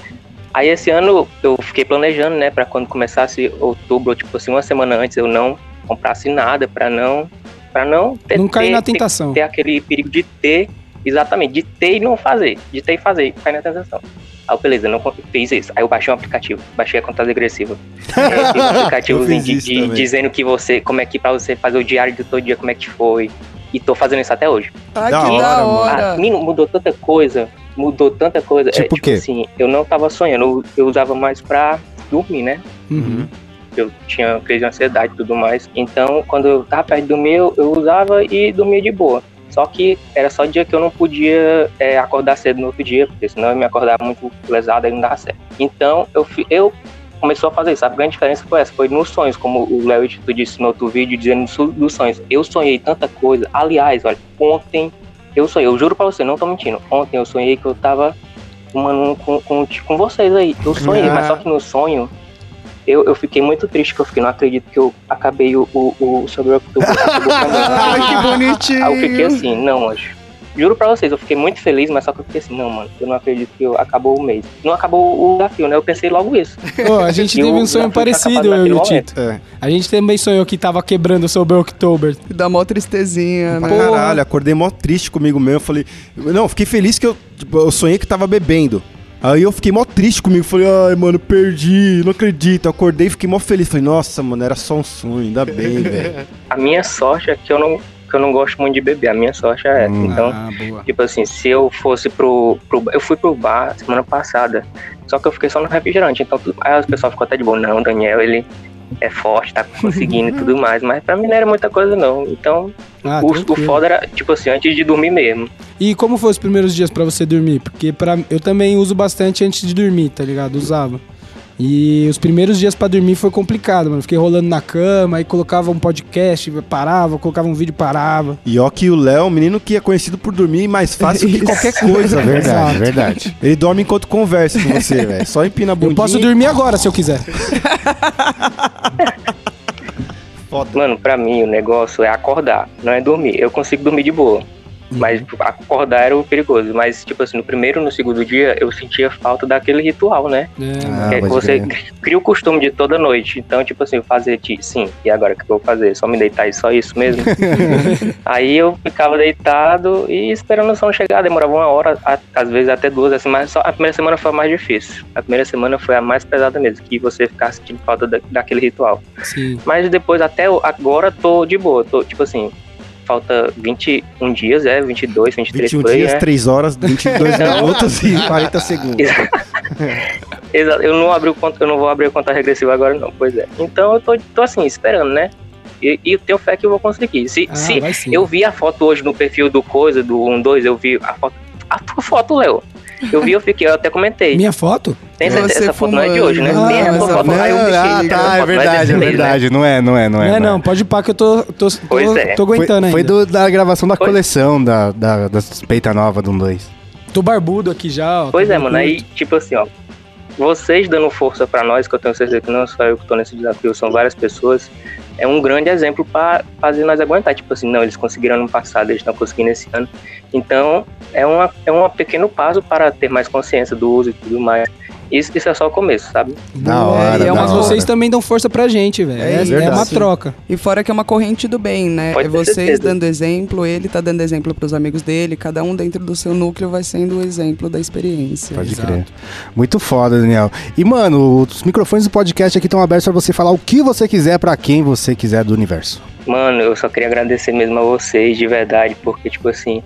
Aí esse ano eu fiquei planejando, né, pra quando começasse outubro, tipo assim, uma semana antes eu não comprasse nada, pra não para não ter, Não cair ter- na ter- tentação. ter aquele perigo de ter, exatamente, de ter e não fazer, de ter e fazer, cair na tentação. Aí eu, beleza, não fiz isso. Aí eu baixei um aplicativo, baixei a contagem agressiva. É, fiz um aplicativo Eu fiz de, de- dizendo que você, como é que pra você fazer o diário de todo dia, como é que foi. E tô fazendo isso até hoje. Ai, Da que hora, da. Ah, mudou tanta coisa, mudou tanta coisa. É, Tipo o quê? assim, eu não tava sonhando, eu, eu usava mais pra dormir, né? Uhum. eu tinha crise de ansiedade e tudo mais. Então, quando eu tava perto de dormir, eu, eu usava e dormia de boa. Só que era só dia que eu não podia é, acordar cedo no outro dia, porque senão eu me acordava muito lesado e não dava certo. Então, eu, eu começou a fazer isso. A grande diferença foi essa, foi nos sonhos, como o Léo Tito disse no outro vídeo, dizendo dos sonhos. Eu sonhei tanta coisa. Aliás, olha, ontem eu sonhei, eu juro pra você, não tô mentindo. Ontem eu sonhei que eu tava mano, com, com, com vocês aí. Eu sonhei, Ah. mas só que no sonho eu, eu fiquei muito triste, que eu fiquei, não acredito que eu acabei o, o, o sobre o outubro. Ai, que bonitinho. Aí eu fiquei assim, não, anjo. Juro pra vocês, eu fiquei muito feliz, mas só que eu fiquei assim, não, mano, eu não acredito que eu, acabou o mês. Não acabou o desafio, né? Eu pensei logo isso. Pô, a gente teve um sonho parecido, eu e o. Tito. É. A gente também sonhou que tava quebrando sobre o October. Dá mó tristezinha, né? Porra. caralho, acordei mó triste comigo mesmo. Eu falei, não, fiquei feliz que eu, tipo, eu sonhei que tava bebendo. Aí eu fiquei mó triste comigo. Falei, ai, mano, perdi, não acredito. Eu acordei e fiquei mó feliz. Falei, nossa, mano, era só um sonho, ainda bem, velho. A minha sorte é que eu não, que eu não gosto muito de beber. A minha sorte é essa. Hum. Então, ah. Tipo assim, se eu fosse pro, pro. Eu fui pro bar semana passada, só que eu fiquei só no refrigerante. Então aí as pessoas ficam até de boa, não, Daniel, ele é forte, tá conseguindo e tudo mais. Mas pra mim não era muita coisa, não. Então, Ah, o, o foda era, tipo assim, antes de dormir mesmo. E como foi os primeiros dias pra você dormir? Porque pra, eu também uso bastante antes de dormir, tá ligado? Usava. E os primeiros dias pra dormir foi complicado, mano. Fiquei rolando na cama, aí colocava um podcast, parava, colocava um vídeo, parava. E ó que o Léo, é um menino que é conhecido por dormir mais fácil que qualquer coisa, velho. Verdade, verdade. Ele dorme enquanto conversa com você, velho. Só empina a bundinha. Eu posso dormir agora se eu quiser. Foda. Mano, pra mim o negócio é acordar, não é dormir. Eu consigo dormir de boa. Mas acordar era o perigoso. Mas, tipo assim, no primeiro e no segundo dia, eu sentia falta daquele ritual, né? É, Ah, que é você crer. cria o costume de toda noite. Então, tipo assim, eu fazer, ti- sim, e agora o que eu vou fazer? Só me deitar e só isso mesmo? Aí eu ficava deitado e esperando o som chegar. Demorava uma hora, a- às vezes até duas, assim, mas só a primeira semana foi a mais difícil. A primeira semana foi a mais pesada mesmo, que você ficar sentindo falta da- daquele ritual. sim. Mas depois, até o- agora, tô de boa. Tô, tipo assim, falta 21 dias, é, 22, 23 21 por aí, dias, né? 3 horas, 22 Então- minutos e 40 segundos. Exato, eu não abri o conta, eu não vou abrir a conta regressiva agora não, pois é. Então eu tô, tô assim, esperando, né? E, e eu tenho fé que eu vou conseguir. Se, Ah, se eu vi a foto hoje no perfil do Coisa, do 12, eu vi a foto. A tua foto, Léo. Eu vi, eu fiquei, eu até comentei. Minha foto? Tem Você certeza, essa foto não é de hoje, né? fumando. Tem Ah, a tua essa foto. foto- Aí eu Não, deixei, ah, essa tá, foto é não verdade, é né? verdade. Não é, não é, não Não é. é, não, pode pá que eu tô, tô, tô, Pois é. tô Foi, aguentando foi ainda. do- da gravação da Foi. coleção da, da, da suspeita nova do 2. Tô barbudo aqui já, ó. Pois é, mano, aí, tipo assim, ó. Vocês dando força pra nós, que eu tenho certeza que não só eu que tô nesse desafio, são várias pessoas, é um grande exemplo pra fazer nós aguentar. Tipo assim, não, eles conseguiram ano passado, eles estão conseguindo esse ano. Então, é, uma, é um pequeno passo para ter mais consciência do uso e tudo mais. Isso, isso é só o começo, sabe? Da hora, é da uma Mas hora. vocês também dão força pra gente, velho. É É, é uma troca. E fora que é uma corrente do bem, né? Pode É vocês certeza. dando exemplo, ele tá dando exemplo pros amigos dele, cada um dentro do seu núcleo vai sendo o exemplo da experiência. Pode Exato. crer. Muito foda, Daniel. E, mano, os microfones do podcast aqui estão abertos pra você falar o que você quiser pra quem você quiser do universo. Mano, eu só queria agradecer mesmo a vocês, de verdade, porque, tipo assim,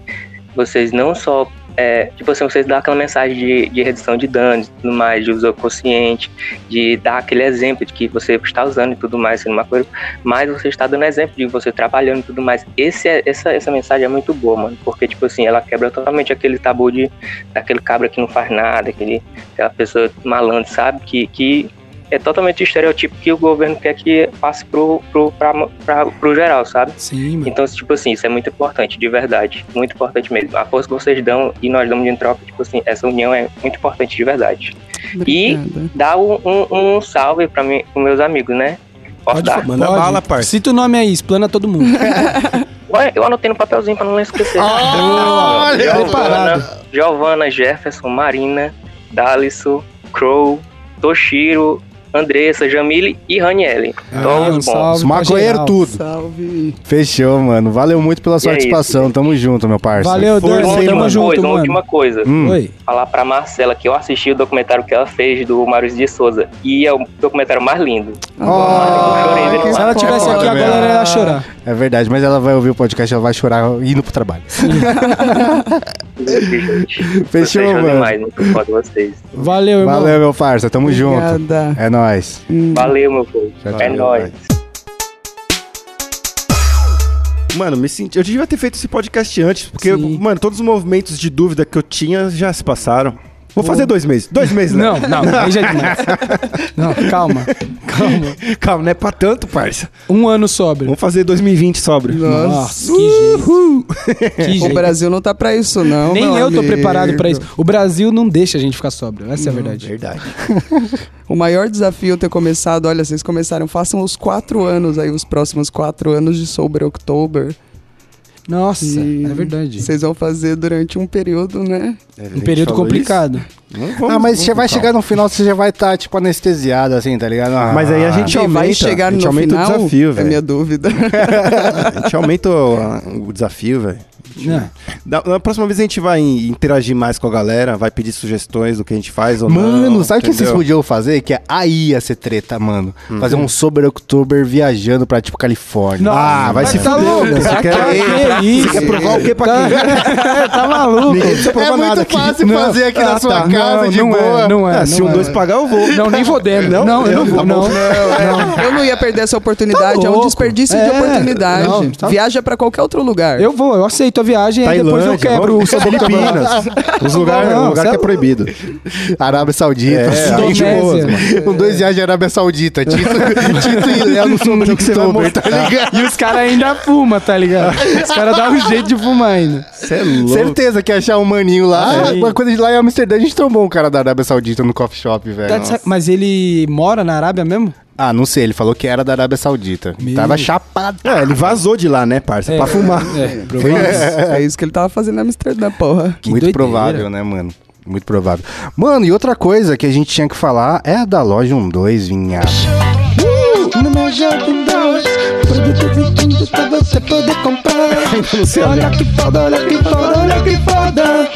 vocês não só. É, tipo assim, vocês dão aquela mensagem de, de redução de danos tudo mais, de uso consciente, de dar aquele exemplo de que você está usando e tudo mais, sendo uma coisa, mas você está dando exemplo de você trabalhando e tudo mais. Esse é, essa, essa mensagem é muito boa, mano, porque, tipo assim, ela quebra totalmente aquele tabu de daquele cabra que não faz nada, aquele, aquela pessoa malandra, sabe? Que, que é totalmente o estereotipo que o governo quer que passe pro, pro, pra, pra, pro geral, sabe? Sim, mano. Então, tipo assim, isso é muito importante, de verdade. Muito importante mesmo. A força que vocês dão e nós damos em troca, tipo assim, essa união é muito importante de verdade. Obrigada. Dá um, um, um salve pra mim, pros meus amigos, né? Posso Pode, dar? Manda pode. bala, parça. Cita o nome aí, explana todo mundo. Ué, eu anotei no papelzinho pra não esquecer. Olha! Giovana, Giovana, Jefferson, Marina, Dalisson, Crow, Toshiro, Andressa, Jamile e Raniele. Ah, um bons. salve Os geral. tudo. Salve. Fechou, mano. Valeu muito pela sua E é isso, participação. Tamo junto, meu parceiro. Valeu, aí, Tamo junto, coisa, uma mano. última coisa. Hum. Oi. Falar pra Marcela que eu assisti o documentário que ela fez do Maurício de Souza. E é o documentário mais lindo. Eu chorei Se ela tivesse aqui agora, ela ia chorar. É verdade, mas ela vai ouvir o podcast, ela vai chorar indo pro trabalho. Fechou, vocês mano. demais, muito foda vocês. Valeu, irmão. Valeu, meu parça. Tamo junto. Obrigada. É nóis. Valeu, meu povo. É nóis. Mano, me senti. Eu devia ter feito esse podcast antes, porque, Sim. mano, todos os movimentos de dúvida que eu tinha já se passaram. Vou fazer dois meses. Dois meses, né? Não, não, aí já é demais. Não, calma, calma. Calma, não é pra tanto, parça. Um ano sóbrio. Vamos fazer 2020 sóbrio. Nossa, que jeito. Que O jeito. Brasil não tá pra isso, não. Nem eu tô amigo. preparado pra isso. O Brasil não deixa a gente ficar sóbrio. Essa é a verdade. Verdade. O maior desafio ter começado, olha, vocês começaram, façam os quatro anos aí, os próximos quatro anos de Sober October. Nossa, E é verdade. Vocês vão fazer durante um período, né? Um período complicado. ah, mas você vai chegar no final, você já vai estar, tipo, anestesiado, assim, tá ligado? Ah, Mas aí a gente E aumenta, vai chegar a gente no aumenta final? o desafio, é velho. minha dúvida. A gente aumenta o, o desafio, velho. Não. Da- Na próxima vez a gente vai interagir mais com a galera, vai pedir sugestões do que a gente faz ou não. Mano, sabe o que vocês podiam fazer? Que aí ia ser treta, mano. Fazer um Sober October viajando pra, tipo, Califórnia. Ah, vai se tá fuder, louco. né? Você Pra quer- que isso? Você quer provar o quê pra quem? Tá, tá maluco. Ninguém É muito nada aqui. fácil fazer aqui na Ah, sua tá. casa, não, de não boa. É, não é, Ah, se não um é. dois pagar, eu vou. Não, nem vou dentro. Não, Não? eu não vou, Tá não. não. Eu não ia perder essa oportunidade, Tá é um desperdício de É, oportunidade. não, tá- Viaja pra qualquer outro lugar. Eu vou, eu aceito a viagem e depois eu quebro o Filipinas. Os lugares Não, lugar cê que é é proibido. Arábia Saudita. É, de Indonésia. Com dois reais de Arábia Saudita. Tito, Tito e Léo no Sober que você vai tá ligado? E os caras ainda fumam, tá ligado? Os caras dão um jeito de fumar ainda. Você é louco. Certeza que achar um maninho lá. Mas Quando gente lá em Amsterdã, a gente trombou um cara da Arábia Saudita no coffee shop, velho. Tá de Mas ele mora na Arábia mesmo? Ah, não sei, ele falou que era da Arábia Saudita. Meu. Tava chapado. É, ele vazou de lá, né, parça? É. Pra fumar. É, Foi isso. É isso que ele tava fazendo em Amsterdã, porra. Que Muito doideira. provável, né, mano? Muito provável. Mano, e outra coisa que a gente tinha que falar é a da loja 12, vinha. No meu Jardim 2, produtos distintos pra você poder comprar. Olha que foda, olha que foda, olha que foda.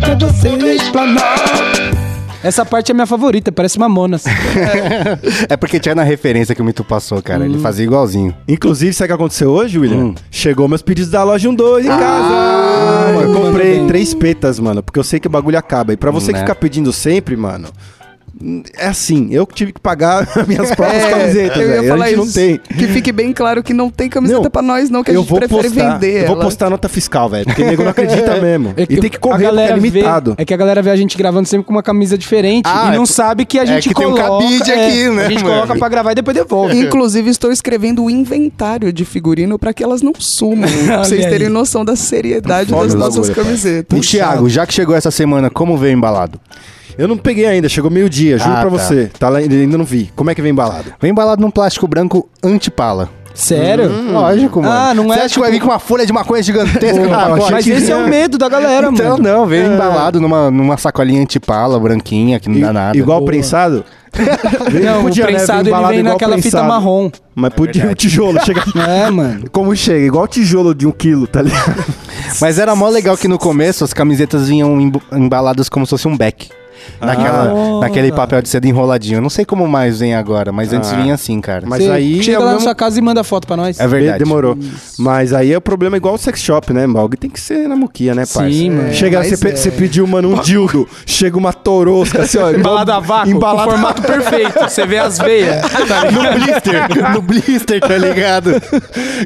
Pra você explanar. Essa parte é minha favorita, parece Mamonas. é porque tinha na referência que o Mito passou, cara. Ele fazia igualzinho. Inclusive, sabe o que aconteceu hoje, William? Hum. Chegou meus pedidos da loja 12 em casa. mano, eu comprei bem. três petas, mano, porque eu sei que o bagulho acaba. E pra você Né? que fica pedindo sempre, mano, é assim, eu que tive que pagar minhas próprias camisetas, É, eu ia falar A gente não isso. tem. Que fique bem claro que não tem camiseta Não, pra nós, não, que a eu gente vou prefere postar, vender. eu vou ela. postar nota fiscal, velho, porque o nego não acredita mesmo. E tem que a correr, é galera vê- limitado. é que a galera vê a gente gravando sempre com uma camisa diferente Ah, e não é- sabe que a é gente que tem um coloca. cabide é, aqui, né, A gente mano? coloca pra gravar e depois devolve. Inclusive, estou escrevendo o inventário de figurino pra que elas não sumam. pra vocês terem noção da seriedade das nossas camisetas. O Thiago, já que chegou essa semana, como veio embalado? Eu não peguei ainda, chegou meio-dia, juro Ah, pra tá. você. Tá lá, ainda não vi. Como é que vem embalado? Vem embalado num plástico branco antipala. Sério? Lógico, mano. Ah, não Você é acha que vai vir com uma folha de maconha gigantesca no Ah, Mas esse é o medo da galera, Então mano. não, veio embalado numa, numa sacolinha antipala, branquinha, que não dá nada. Igual Boa. prensado? Não, Podia, o né, prensado ele embalado vem naquela fita prensado. marrom. Mas podia o tijolo, chega... É, mano. Como chega? Igual tijolo de um quilo, tá ligado? Mas era mó legal que no começo as camisetas vinham emb- embaladas como se fosse um beck. Naquela, Ah. naquele papel de seda enroladinho. Eu não sei como mais vem agora, mas antes Ah. vinha assim, cara. Mas Você aí Chega é lá na mesmo- sua casa e manda foto pra nós. É verdade. Demorou. Mas aí é o problema igual o sex shop, né? Algo tem que ser na muquia, né, parça? Sim, mano. Chega, você, é. pediu, mano, um dildo. chega uma torosca, assim, ó. Embalado a vácuo, Embalado com formato perfeito. Você vê as veias. no blister, no blister, tá ligado?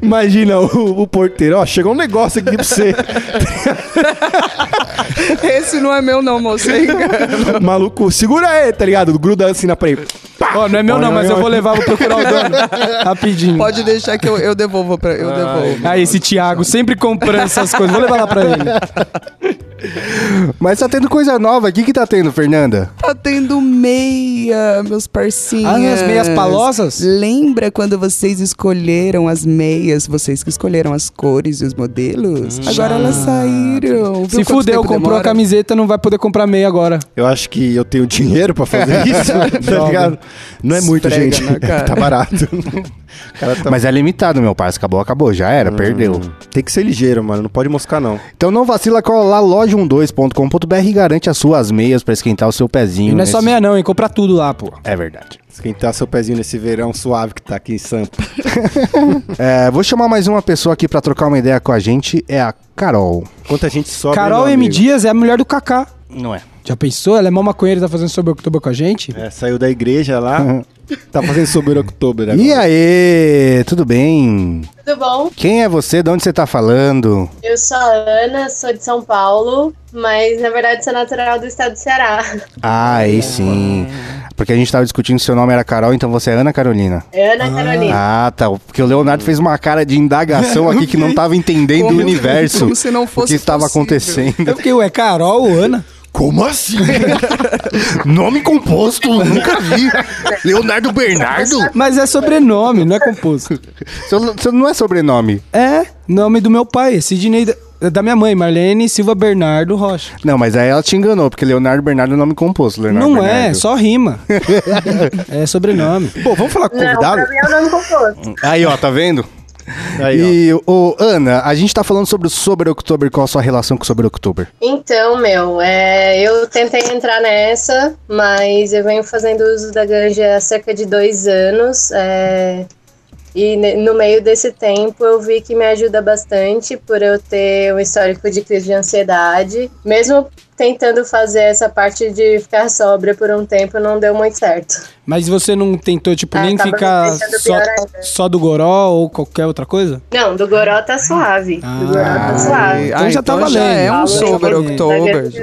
Imagina o, o porteiro, ó, chegou um negócio aqui pra você. Esse não é meu, não, moço. Maluco, segura aí, tá ligado? Gruda assim na parede. Ó, não é meu não, mas eu vou levar, vou procurar o dono. Rapidinho. Pode deixar que eu, eu devolvo pra. Eu devolvo. Aí, esse Thiago sempre comprando essas coisas. Vou levar lá pra ele. Mas tá tendo coisa nova. O que que tá tendo, Fernanda? Tá tendo meia, meus parcinhos. Ah, as meias palosas? Lembra quando vocês escolheram as meias? Vocês que escolheram as cores e os modelos? Agora elas saíram. Viu Se fudeu, comprou a demora? camiseta, não vai poder comprar meia agora. Eu acho que eu tenho dinheiro pra fazer isso, tá ligado? Não é muito, Esfrega gente. tá barato. Tá... Mas é limitado, meu parceiro. Acabou, acabou. Já era, perdeu. Tem que ser ligeiro, mano. Não pode moscar, não. Então não vacila, cola lá loja12.com.br e garante as suas meias pra esquentar o seu pezinho. E não é só meia não, hein? Compra tudo lá, pô. É verdade. Esquentar seu pezinho nesse verão suave que tá aqui em Sampa. É, vou chamar mais uma pessoa aqui pra trocar uma ideia com a gente. É a Carol. Quanta gente sobe, Carol M. amigo. Dias é a mulher do Kaká. Não é. Já pensou? Ela é mó maconheira e tá fazendo sobre outubro com a gente? É, saiu da igreja lá. tá fazendo sobre outubro agora. E aí, tudo bem? Tudo bom? Quem é você? De onde você tá falando? Eu sou a Ana, sou de São Paulo, mas na verdade sou natural do estado do Ceará. Ah, aí sim. Porque a gente tava discutindo se seu nome era Carol, então você é Ana Carolina. Ana Carolina. Ah, tá. Porque o Leonardo fez uma cara de indagação aqui que não tava entendendo o Como- universo. como se não o fosse que estava acontecendo. É porque ué, Carol ou Ana? Como assim? nome composto, nunca vi. Leonardo Bernardo? Mas é sobrenome, não é composto. Seu, seu não é sobrenome. É, nome do meu pai, Sidney da, da minha mãe, Marlene Silva Bernardo Rocha. Não, mas aí ela te enganou, porque Leonardo Bernardo é nome composto. Leonardo não é, Bernardo. só rima. é sobrenome. Pô, vamos falar com o Não, convidado? pra mim é o nome composto. Aí, ó, tá vendo? Aí, ó. e, ô, Ana, a gente tá falando sobre o Sober October, qual a sua relação com o Sober October? Então, meu, é, eu tentei entrar nessa, mas eu venho fazendo uso da ganja há cerca de dois anos. é, e no meio desse tempo eu vi que me ajuda bastante por eu ter um histórico de crise de ansiedade. Mesmo tentando fazer essa parte de ficar sóbria por um tempo, não deu muito certo. Mas você não tentou, tipo, Ah, nem ficar só, só do goró ou qualquer outra coisa? Não, do Goró tá suave. Ah, do Goró tá suave. Então já tá então já valendo. é um sober October. já.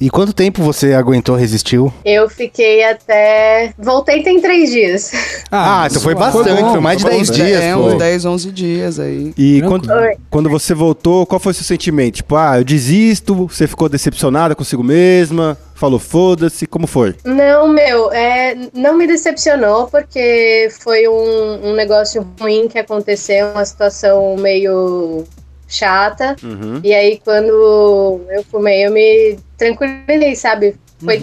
E quanto tempo você aguentou, resistiu? Eu fiquei até. Voltei tem três dias. Ah, então foi bastante, foi mais de Foi 10 uns dias, É, pô. uns 10, 11 dias aí. E quando, quando você voltou, qual foi o seu sentimento? Tipo, ah, eu desisto, você ficou decepcionada consigo mesma? Falou, foda-se, como foi? Não, meu, é, não me decepcionou porque foi um, um negócio ruim que aconteceu, uma situação meio chata. Uhum. E aí, quando eu fumei, eu me tranquilizei, sabe? Foi,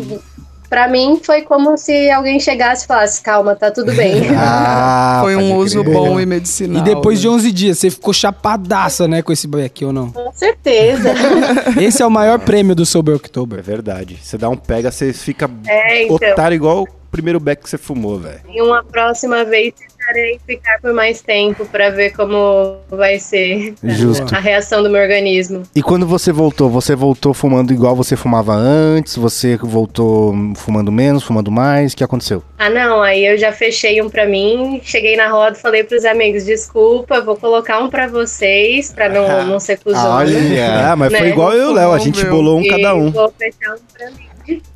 Pra mim, foi como se alguém chegasse e falasse: calma, tá tudo bem. Ah, Foi um uso crer. bom e medicinal. E depois de né? 11 dias, você ficou chapadaça, né, com esse beck ou não? Com certeza. Esse é o maior prêmio do Sober É October. verdade. Você dá um pega, você fica É, então. otário igual o primeiro beck que você fumou, velho. Em uma próxima vez, tentarei ficar por mais tempo pra ver como vai ser Justo. a reação do meu organismo. E quando você voltou, você voltou fumando igual você fumava antes? Você voltou fumando menos, fumando mais? O que aconteceu? Ah, não, aí eu já fechei um pra mim, cheguei na roda, falei pros amigos, desculpa, vou colocar um pra vocês, pra não, não ser cuzona. Ah, mas foi Né? igual eu e o Léo, a gente bolou um E cada um. Vou fechar um pra mim.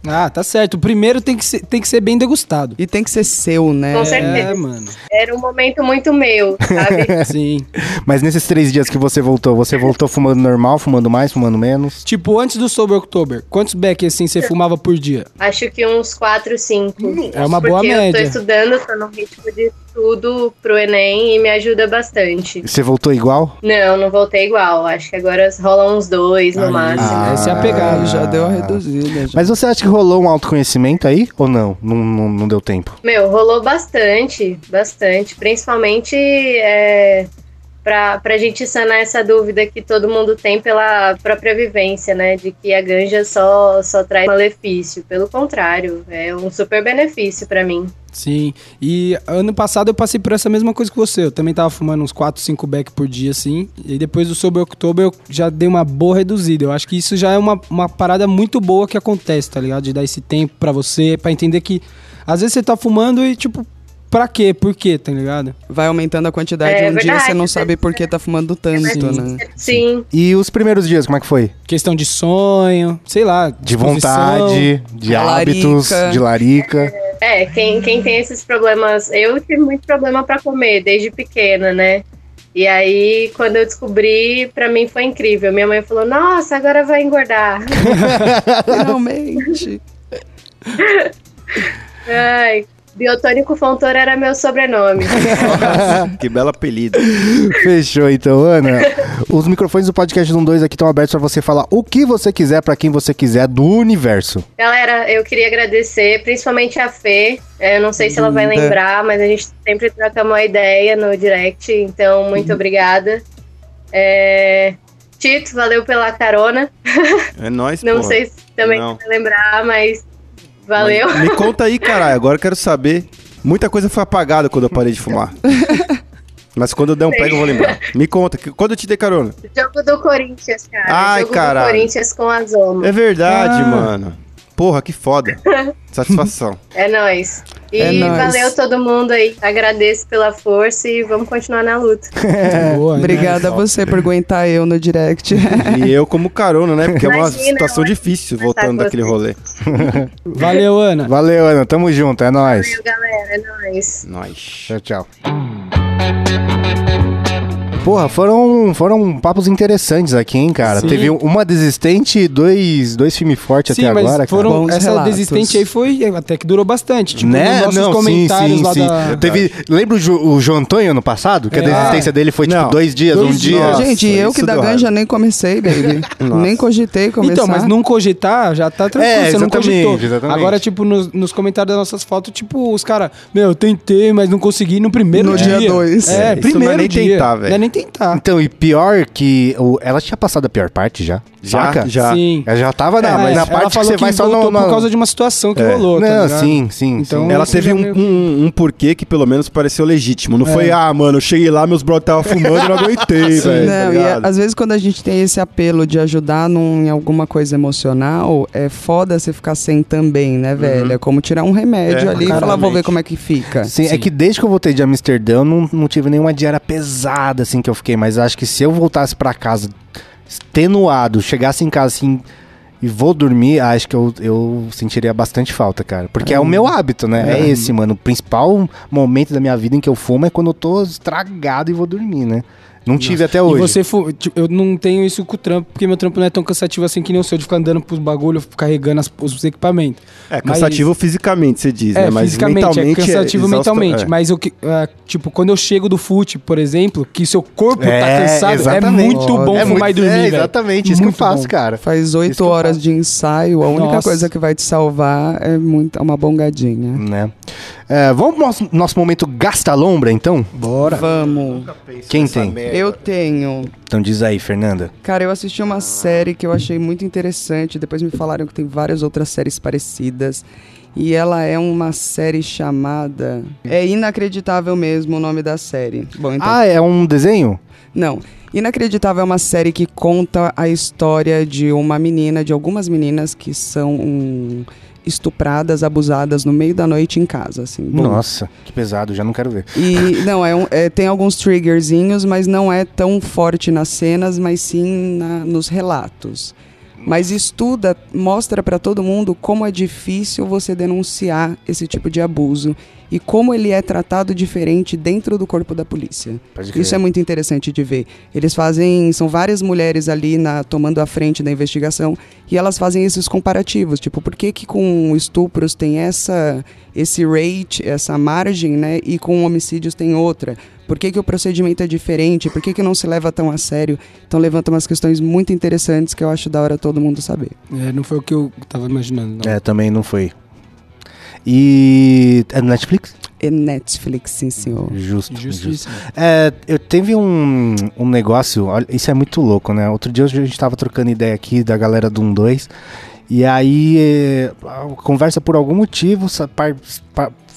Ah, tá certo. O primeiro tem que ser, tem que ser bem degustado. E tem que ser seu, né? Com É, certeza. mano. Era um momento muito meu, sabe? Sim. Mas nesses três dias que você voltou, você voltou fumando normal, fumando mais, fumando menos? Tipo, antes do Sober October, quantos beck assim você fumava por dia? Acho que uns 4, 5. É uma boa Porque eu tô média. estudando, tô num ritmo de estudo pro Enem e me ajuda bastante. Você voltou igual? Não, não voltei igual. Acho que agora rola uns dois no Aí, máximo. Ah. Essa é a pegada. Já deu a reduzida. Já. Mas você acha que rolou um autoconhecimento aí? Ou não? Não, não, não deu tempo? Meu, rolou bastante, bastante. Principalmente é, pra, pra gente sanar essa dúvida que todo mundo tem pela própria vivência, né? De que a ganja só, só traz malefício. Pelo contrário, é um super benefício pra mim. Sim. E ano passado eu passei por essa mesma coisa que você. Eu também tava fumando uns 4, 5 beck por dia, assim. E depois do Sober October eu já dei uma boa reduzida. Eu acho que isso já é uma, uma parada muito boa que acontece, tá ligado? De dar esse tempo pra você, pra entender que às vezes você tá fumando e, tipo, pra quê? Por quê, tá ligado? Vai aumentando a quantidade. É um dia verdade, você não sabe por que tá fumando tanto, Sim. né? Sim. E os primeiros dias, como é que foi? Questão de sonho, sei lá. De vontade, de Larica. hábitos, de larica. É, quem, quem tem esses problemas. Eu tive muito problema pra comer desde pequena, né? E aí, quando eu descobri, pra mim foi incrível. Minha mãe falou: Nossa, agora vai engordar. Finalmente. Ai, Biotônico Fontoura era meu sobrenome. Que belo apelido. Fechou então, Ana. Os microfones do podcast 12 aqui estão abertos pra você falar o que você quiser pra quem você quiser do universo. Galera, eu queria agradecer, principalmente a Fê. É, Eu não sei se ela vai lembrar, mas a gente sempre troca uma ideia no direct, então muito obrigada. É, Tito, valeu pela carona. É nóis, Não porra. sei se também Não. vai lembrar, mas valeu. Mas me conta aí, caralho. Agora eu quero saber. Muita coisa foi apagada quando eu parei de fumar. Mas quando eu der um pega, eu vou lembrar. Me conta, que- quando eu te dei carona? Jogo do Corinthians, cara. Ai, Jogo caralho. do Corinthians com a Zoma. É verdade, Ah. mano. Porra, que foda. Satisfação. É nóis. E É nóis. valeu todo mundo aí. Agradeço pela força e vamos continuar na luta. Boa, né? Obrigada a você por aguentar eu no direct. E eu como carona, né? Porque é uma Imagina, situação difícil que voltando daquele rolê. Valeu, Ana. Valeu, Ana. Tamo junto. É nóis. Valeu, galera. É nóis. Nós. Tchau, tchau. Porra, foram, foram papos interessantes aqui, hein, cara? Sim. Teve uma desistente e dois, dois filmes fortes Sim, até mas agora, foram, cara. Bons essa relatos. desistente aí foi até que durou bastante. Tipo, né? nos nossos Não, sim, comentários sim, lá sim. da... Teve, lembra o, Jo- o João Antônio ano passado? Que a É. desistência dele foi tipo Não. dois dias, Dois um dia. dias. Gente, eu que da ganja nem comecei, baby. Nossa. nem cogitei começar. Então, mas não cogitar já tá tranquilo, É, você não cogitou. exatamente. Agora, tipo, nos, nos comentários das nossas fotos, tipo, os caras, meu, eu tentei, mas não consegui no primeiro No dia. dia dois. É, É, é primeiro nem dia. tentar, velho. É nem tentar. Então, e pior que. O, ela tinha passado a pior parte já. Já, Saca? já. Sim. Ela já tava na, É, na ela parte que você vai só no. no- por causa de uma situação que É. rolou, tá Não, ligado? sim, sim. Então, sim. Ela teve um, meio- um, um porquê que pelo menos pareceu legítimo. Não foi, ah, mano, eu cheguei lá, meus brothers estavam fumando e não aguentei, velho. tá Não, e ligado? às vezes quando a gente tem esse apelo de ajudar num, em alguma coisa emocional, é foda você ficar sem também, né, velho? É como tirar um remédio É, ali e falar, vou ver como é que fica. Sim, é Sim. que desde que eu voltei de Amsterdã, eu não, não tive nenhuma diária pesada, assim, que eu fiquei. Mas acho que se eu voltasse pra casa extenuado, chegasse em casa assim e vou dormir, acho que eu, eu sentiria bastante falta, cara. Porque é, o meu hábito, né? É. esse, mano. O principal momento da minha vida em que eu fumo é quando eu tô estragado e vou dormir, né? Não tive até E hoje. você, fu- tipo, eu não tenho isso com o trampo, porque meu trampo não é tão cansativo assim que nem o seu, de ficar andando pros bagulho, carregando as- os equipamentos. É cansativo fisicamente, você diz, É, né? Mas fisicamente, mentalmente é cansativo exausta- mentalmente. é. Mas eu, que- é, tipo, quando eu chego do fute, por exemplo, que seu corpo tá É, cansado, é exatamente. muito bom é fumar muito, e dormir, é, exatamente, isso Muito que eu faço, bom. cara. Faz oito horas de ensaio, a única Nossa. coisa que vai te salvar é muito, é uma bongadinha. Né? É, vamos pro nosso, nosso momento gasta lombra, então? Bora. Vamos. Quem tem? Eu tenho. Então diz aí, Fernanda. Cara, eu assisti uma série que eu achei muito interessante. Depois me falaram que tem várias outras séries parecidas. E ela é uma série chamada. É inacreditável mesmo o nome da série. Bom, então. Ah, é um desenho? Não. Inacreditável é uma série que conta a história de uma menina, de algumas meninas que são hum, estupradas, abusadas no meio da noite em casa, assim. Bom, Nossa, que pesado, já não quero ver. E não, é, um- é- tem alguns triggerzinhos, mas não é tão forte nas cenas, mas sim na- nos relatos. Mas estuda, mostra pra todo mundo como é difícil você denunciar esse tipo de abuso e como ele é tratado diferente dentro do corpo da polícia. Isso é muito interessante de ver. Eles fazem, são várias mulheres ali na, tomando a frente da investigação e elas fazem esses comparativos, tipo, por que que com estupros tem essa esse rate, essa margem, né, e com homicídios tem outra? Por que que o procedimento é diferente? Por que que não se leva tão a sério? Então levanta umas questões muito interessantes que eu acho da hora todo mundo saber. É, não foi o que eu tava imaginando, não. É, também não foi. E. É Netflix? É Netflix, sim, senhor. Justo. justo. Justíssimo. É, eu teve um, um negócio, olha, isso é muito louco, né? Outro dia a gente tava trocando ideia aqui da galera do 1-2, e aí a conversa por algum motivo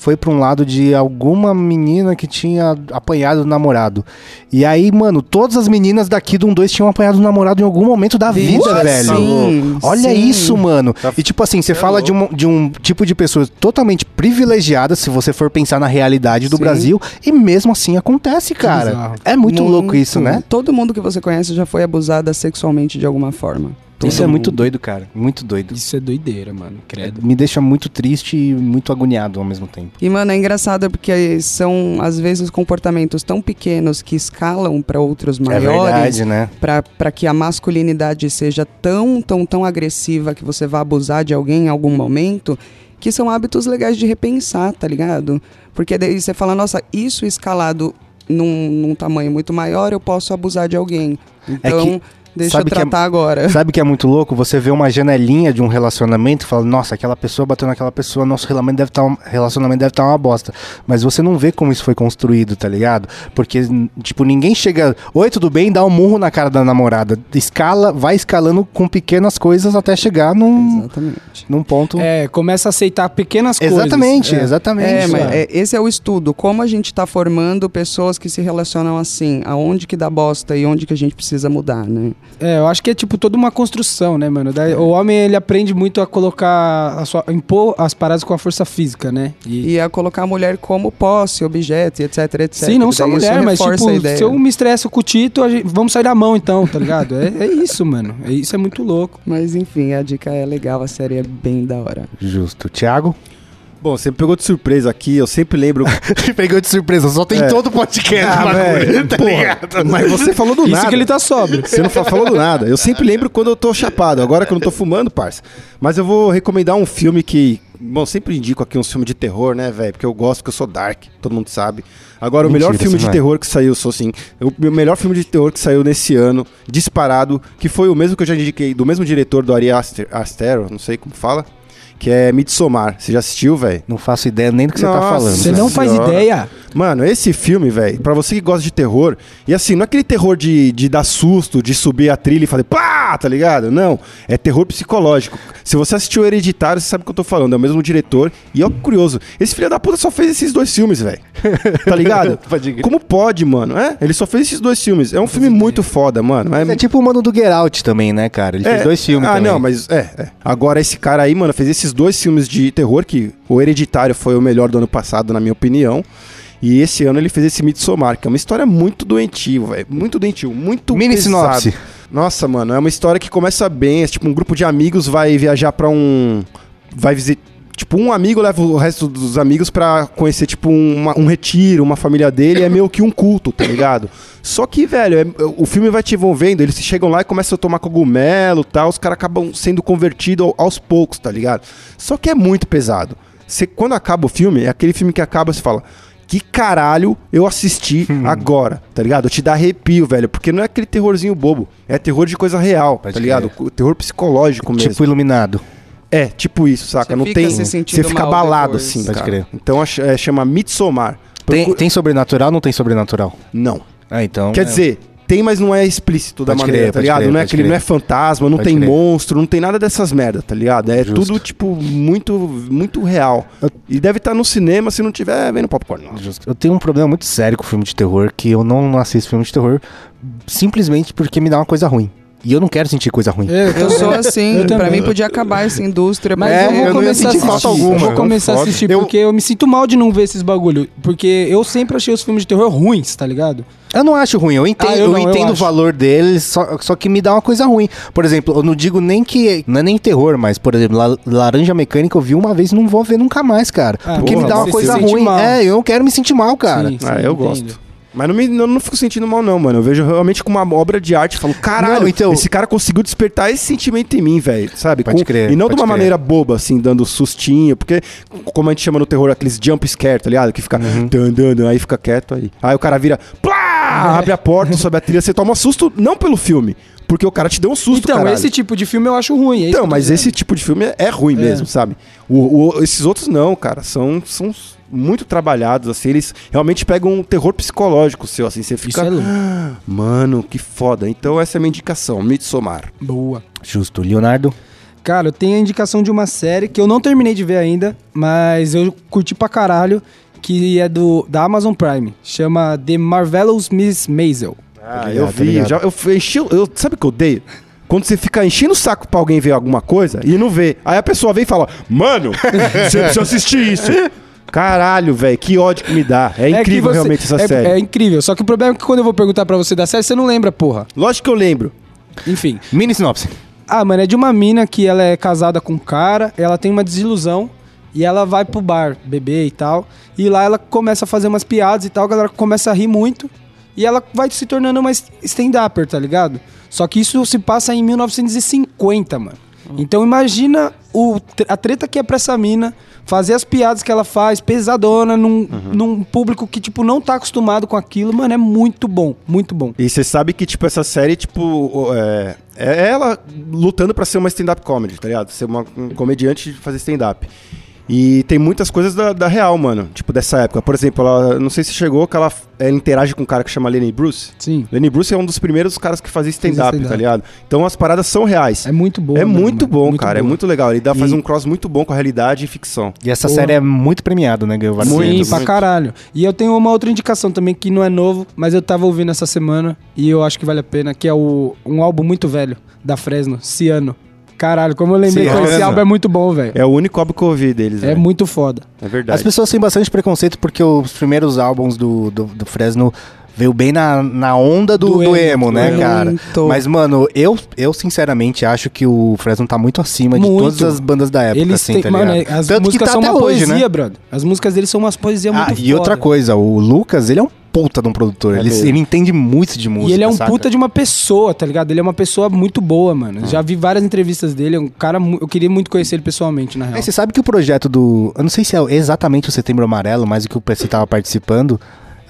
foi pra um lado de alguma menina que tinha apanhado o namorado. E aí, mano, todas as meninas daqui do 1-2 tinham apanhado o namorado em algum momento da vida, velho. Sim, Olha sim. isso, mano. Tá- E tipo assim, você é fala de um, de um tipo de pessoa totalmente privilegiada, se você for pensar na realidade do Sim. Brasil, e mesmo assim acontece, cara. É muito, louco isso, né? Todo mundo que você conhece já foi abusada sexualmente de alguma forma. Isso Todo é muito doido, cara. Muito doido. Isso é doideira, mano. Credo. Me deixa muito triste e muito agoniado ao mesmo tempo. E, mano, é engraçado porque são, às vezes, comportamentos tão pequenos que escalam pra outros É maiores, verdade, né? pra para que a masculinidade seja tão, tão, tão agressiva que você vá abusar de alguém em algum momento, que são hábitos legais de repensar, tá ligado? Porque daí você fala, nossa, isso escalado num, num tamanho muito maior, eu posso abusar de alguém. Então, deixa eu sabe que é- tratar agora. Sabe o que é muito louco? Você vê uma janelinha de um relacionamento e fala, nossa, aquela pessoa bateu naquela pessoa, nosso relacionamento deve estar relacionamento deve estar uma bosta. Mas você não vê como isso foi construído, tá ligado? Porque, tipo, ninguém chega, oi, tudo bem, dá um murro na cara da namorada. Escala, vai escalando com pequenas coisas até chegar num, Exatamente. num ponto. É, começa a aceitar pequenas exatamente, coisas. É. exatamente. É, mas cara. é, esse é o estudo. Como a gente está formando pessoas que se relacionam assim, aonde que dá bosta e onde que a gente precisa mudar, né? É, eu acho que é tipo toda uma construção, né, mano? Daí, O homem ele aprende muito a colocar, a sua, impor as paradas com a força física, né? E, E a colocar a mulher como posse, objeto, etc, etc. sim, não só Daí isso mulher, mas tipo, se eu me estresso com o Tito, a gente- vamos sair da mão então, tá ligado? É, é isso, mano. É, isso é muito louco. Mas enfim, a dica é legal, a série é bem da hora. Justo. Thiago? Bom, você me pegou de surpresa aqui, eu sempre lembro. Pegou de surpresa, só tem É. todo podcast, Ah, bagulho, tá porra? Mas você falou do isso nada. que ele tá sóbrio. Você não fa- falou do nada. Eu sempre lembro quando eu tô chapado, agora que eu não tô fumando, parça. Mas eu vou recomendar um filme que. Bom, sempre indico aqui um filme de terror, né, velho? Porque eu gosto, porque eu sou dark, todo mundo sabe. Agora, o Mentira, melhor filme de é. terror que saiu, sou sim. O melhor filme de terror que saiu nesse ano, disparado, que foi o mesmo que eu já indiquei, do mesmo diretor do Ari Aster, Astero, não sei como fala, que é Midsommar. Você já assistiu, velho? Não faço ideia nem do que você tá Nossa. falando. Você não faz Senhora. ideia. Mano, esse filme, velho, pra você que gosta de terror, e assim, não é aquele terror de, de dar susto, de subir a trilha e fazer pá, tá ligado? Não, é terror psicológico. Se você assistiu Hereditário, você sabe o que eu tô falando, é o mesmo diretor. E ó, que curioso, esse filho da puta só fez esses dois filmes, velho. Tá ligado? Como pode, mano? É, ele só fez esses dois filmes. É um filme muito foda, mano. É, É tipo o mano do Get Out também, né, cara? Ele fez é, dois filmes Ah, também. não, mas é, é. Agora esse cara aí, mano, fez esses dois filmes de terror que o Hereditário foi o melhor do ano passado, na minha opinião. E esse ano ele fez esse Midsommar, que é uma história muito doentio, velho. Muito doentio, muito Mini pesado. sinopse. Nossa, mano, é uma história que começa bem, é tipo um grupo de amigos vai viajar pra um vai visitar Tipo, um amigo leva o resto dos amigos pra conhecer, tipo, uma- um retiro, uma família dele, é meio que um culto, tá ligado? Só que, velho, é- o filme vai te envolvendo, eles chegam lá e começam a tomar cogumelo e tal, os caras acabam sendo convertidos ao- aos poucos, tá ligado? Só que é muito pesado. Você, quando acaba o filme, é aquele filme que acaba, você fala. Que caralho eu assisti agora, tá ligado? Te dá arrepio, velho. Porque não é aquele terrorzinho bobo. É terror de coisa real, Pode tá ligado? Terror psicológico mesmo. Tipo iluminado. É, tipo isso, saca? Você não fica tem. se Você fica abalado depois. assim, Pode cara. crer. Então é, chama Midsommar. Tem, Procura- tem sobrenatural ou não tem sobrenatural? Não. Ah, então. Quer é. dizer, tem, mas não é explícito da Pode maneira, crer, tá ligado? crer, não é aquele, não é fantasma, não Pode tem crer. monstro, não tem nada dessas merda, tá ligado? É Justo. tudo, tipo, muito, muito real. E deve estar no cinema se não tiver vendo popcorn. Não. Eu tenho um problema muito sério com filme de terror, que eu não assisto filme de terror simplesmente porque me dá uma coisa ruim. E eu não quero sentir coisa ruim. Eu, Eu sou assim, Eu pra também. mim podia acabar essa indústria. Mas É, eu vou eu começar a assistir. alguma. Eu vou começar a assistir Eu- porque eu me sinto mal de não ver esses bagulho. Porque eu sempre achei os filmes de terror ruins, tá ligado? Eu não acho ruim, eu entendo, Ah, eu eu não, eu entendo o acho. valor deles, só, só que me dá uma coisa ruim. Por exemplo, eu não digo nem que. Não é nem terror, mas, por exemplo, La- Laranja Mecânica eu vi uma vez e não vou ver nunca mais, cara. Ah, porque porra, me dá uma coisa ruim. É, eu não quero me sentir mal, cara. Sim, sim, Ah, eu entendo. gosto. Mas não, me, não, não fico sentindo mal, não, mano. Eu vejo realmente como uma obra de arte. Falo, caralho, Não, então- esse cara conseguiu despertar esse sentimento em mim, velho. Sabe? Pode crer, E não de uma crer. maneira boba, assim, dando sustinho. Porque, como a gente chama no terror, aqueles jump scare, tá ligado? Que fica Uhum. dan, dan, dan, aí fica quieto aí. Aí o cara vira, plá! Abre a porta, sobe a trilha, você toma susto, não pelo filme. Porque o cara te deu um susto, Então, caralho. esse tipo de filme eu acho ruim. é Então, mas dizendo. esse tipo de filme é, é ruim mesmo, sabe? O, o- esses outros não, cara. São, são muito trabalhados, assim. Eles realmente pegam um terror psicológico seu, assim. Você Isso fica... é louco. Mano, que foda. Então essa é a minha indicação, Midsommar. Boa. Justo. Leonardo? Cara, eu tenho a indicação de uma série que eu não terminei de ver ainda, mas eu curti pra caralho, que é do da Amazon Prime. Chama The Marvelous Miss Maisel. Ah, ligado, eu tá vi. já, eu enchi, eu, sabe o que eu odeio? Quando você fica enchendo o saco pra alguém ver alguma coisa e não vê. Aí a pessoa vem e fala, mano, você precisa assistir isso. Caralho, velho, que ódio que me dá. É que incrível você- realmente essa é, série. É incrível, só que o problema é que quando eu vou perguntar pra você da série, você não lembra, porra. Lógico que eu lembro. Enfim. Mini sinopse. Ah, mano, é de uma mina que ela é casada com um cara, ela tem uma desilusão e ela vai pro bar beber e tal. E lá ela começa a fazer umas piadas e tal, a galera começa a rir muito. E ela vai se tornando uma stand-upper, tá ligado? Só que isso se passa em 1950, mano. Então imagina o, a treta que é pra essa mina fazer as piadas que ela faz, pesadona, num, num público que, tipo, não tá acostumado com aquilo. Mano, é muito bom, muito bom. E você sabe que, tipo, essa série, tipo, é, é ela lutando pra ser uma stand-up comedy, tá ligado? Ser uma um comediante de fazer stand-up. E tem muitas coisas da, da real, mano. Tipo, dessa época. Por exemplo, ela, não sei se chegou, que ela, ela interage com um cara que chama Lenny Bruce. Sim. Lenny Bruce é um dos primeiros caras que fazia stand-up, stand-up. tá ligado? Então as paradas são reais. É muito bom. É mano, muito mano. bom, cara. É boa. muito legal. Ele dá, faz E- um cross muito bom com a realidade e ficção. E essa Porra. série é muito premiada, né? Ganhou vários Sim, pra caralho. E eu tenho uma outra indicação também que não é novo, mas eu tava ouvindo essa semana e eu acho que vale a pena, que é o, um álbum muito velho da Fresno, Ciano. Caralho, como eu lembrei que esse Ciano. álbum é muito bom, velho. É o único álbum que eu ouvi deles, É velho. muito foda. É verdade. As pessoas têm bastante preconceito porque os primeiros álbuns do, do, do Fresno veio bem na, na onda do, Do do emo, emo, do né, emo. cara? Muito. Mas, mano, eu, eu sinceramente acho que o Fresno tá muito acima de Muito. todas as bandas da época, Eles assim, têm, tá mano, ligado? as Tanto que músicas tá são até uma hoje, poesia, né? brother. As músicas deles são umas poesias Ah, muito e outra foda. coisa, o Lucas, ele é um puta de um produtor. É ele, ele entende muito de música, E ele é um saca? puta de uma pessoa, tá ligado? Ele é uma pessoa muito boa, mano. Já vi várias entrevistas dele, é um cara... Eu queria muito conhecer ele pessoalmente, na real. É, você sabe que o projeto do. Eu não sei se é exatamente o Setembro Amarelo, mas o que o PC tava participando.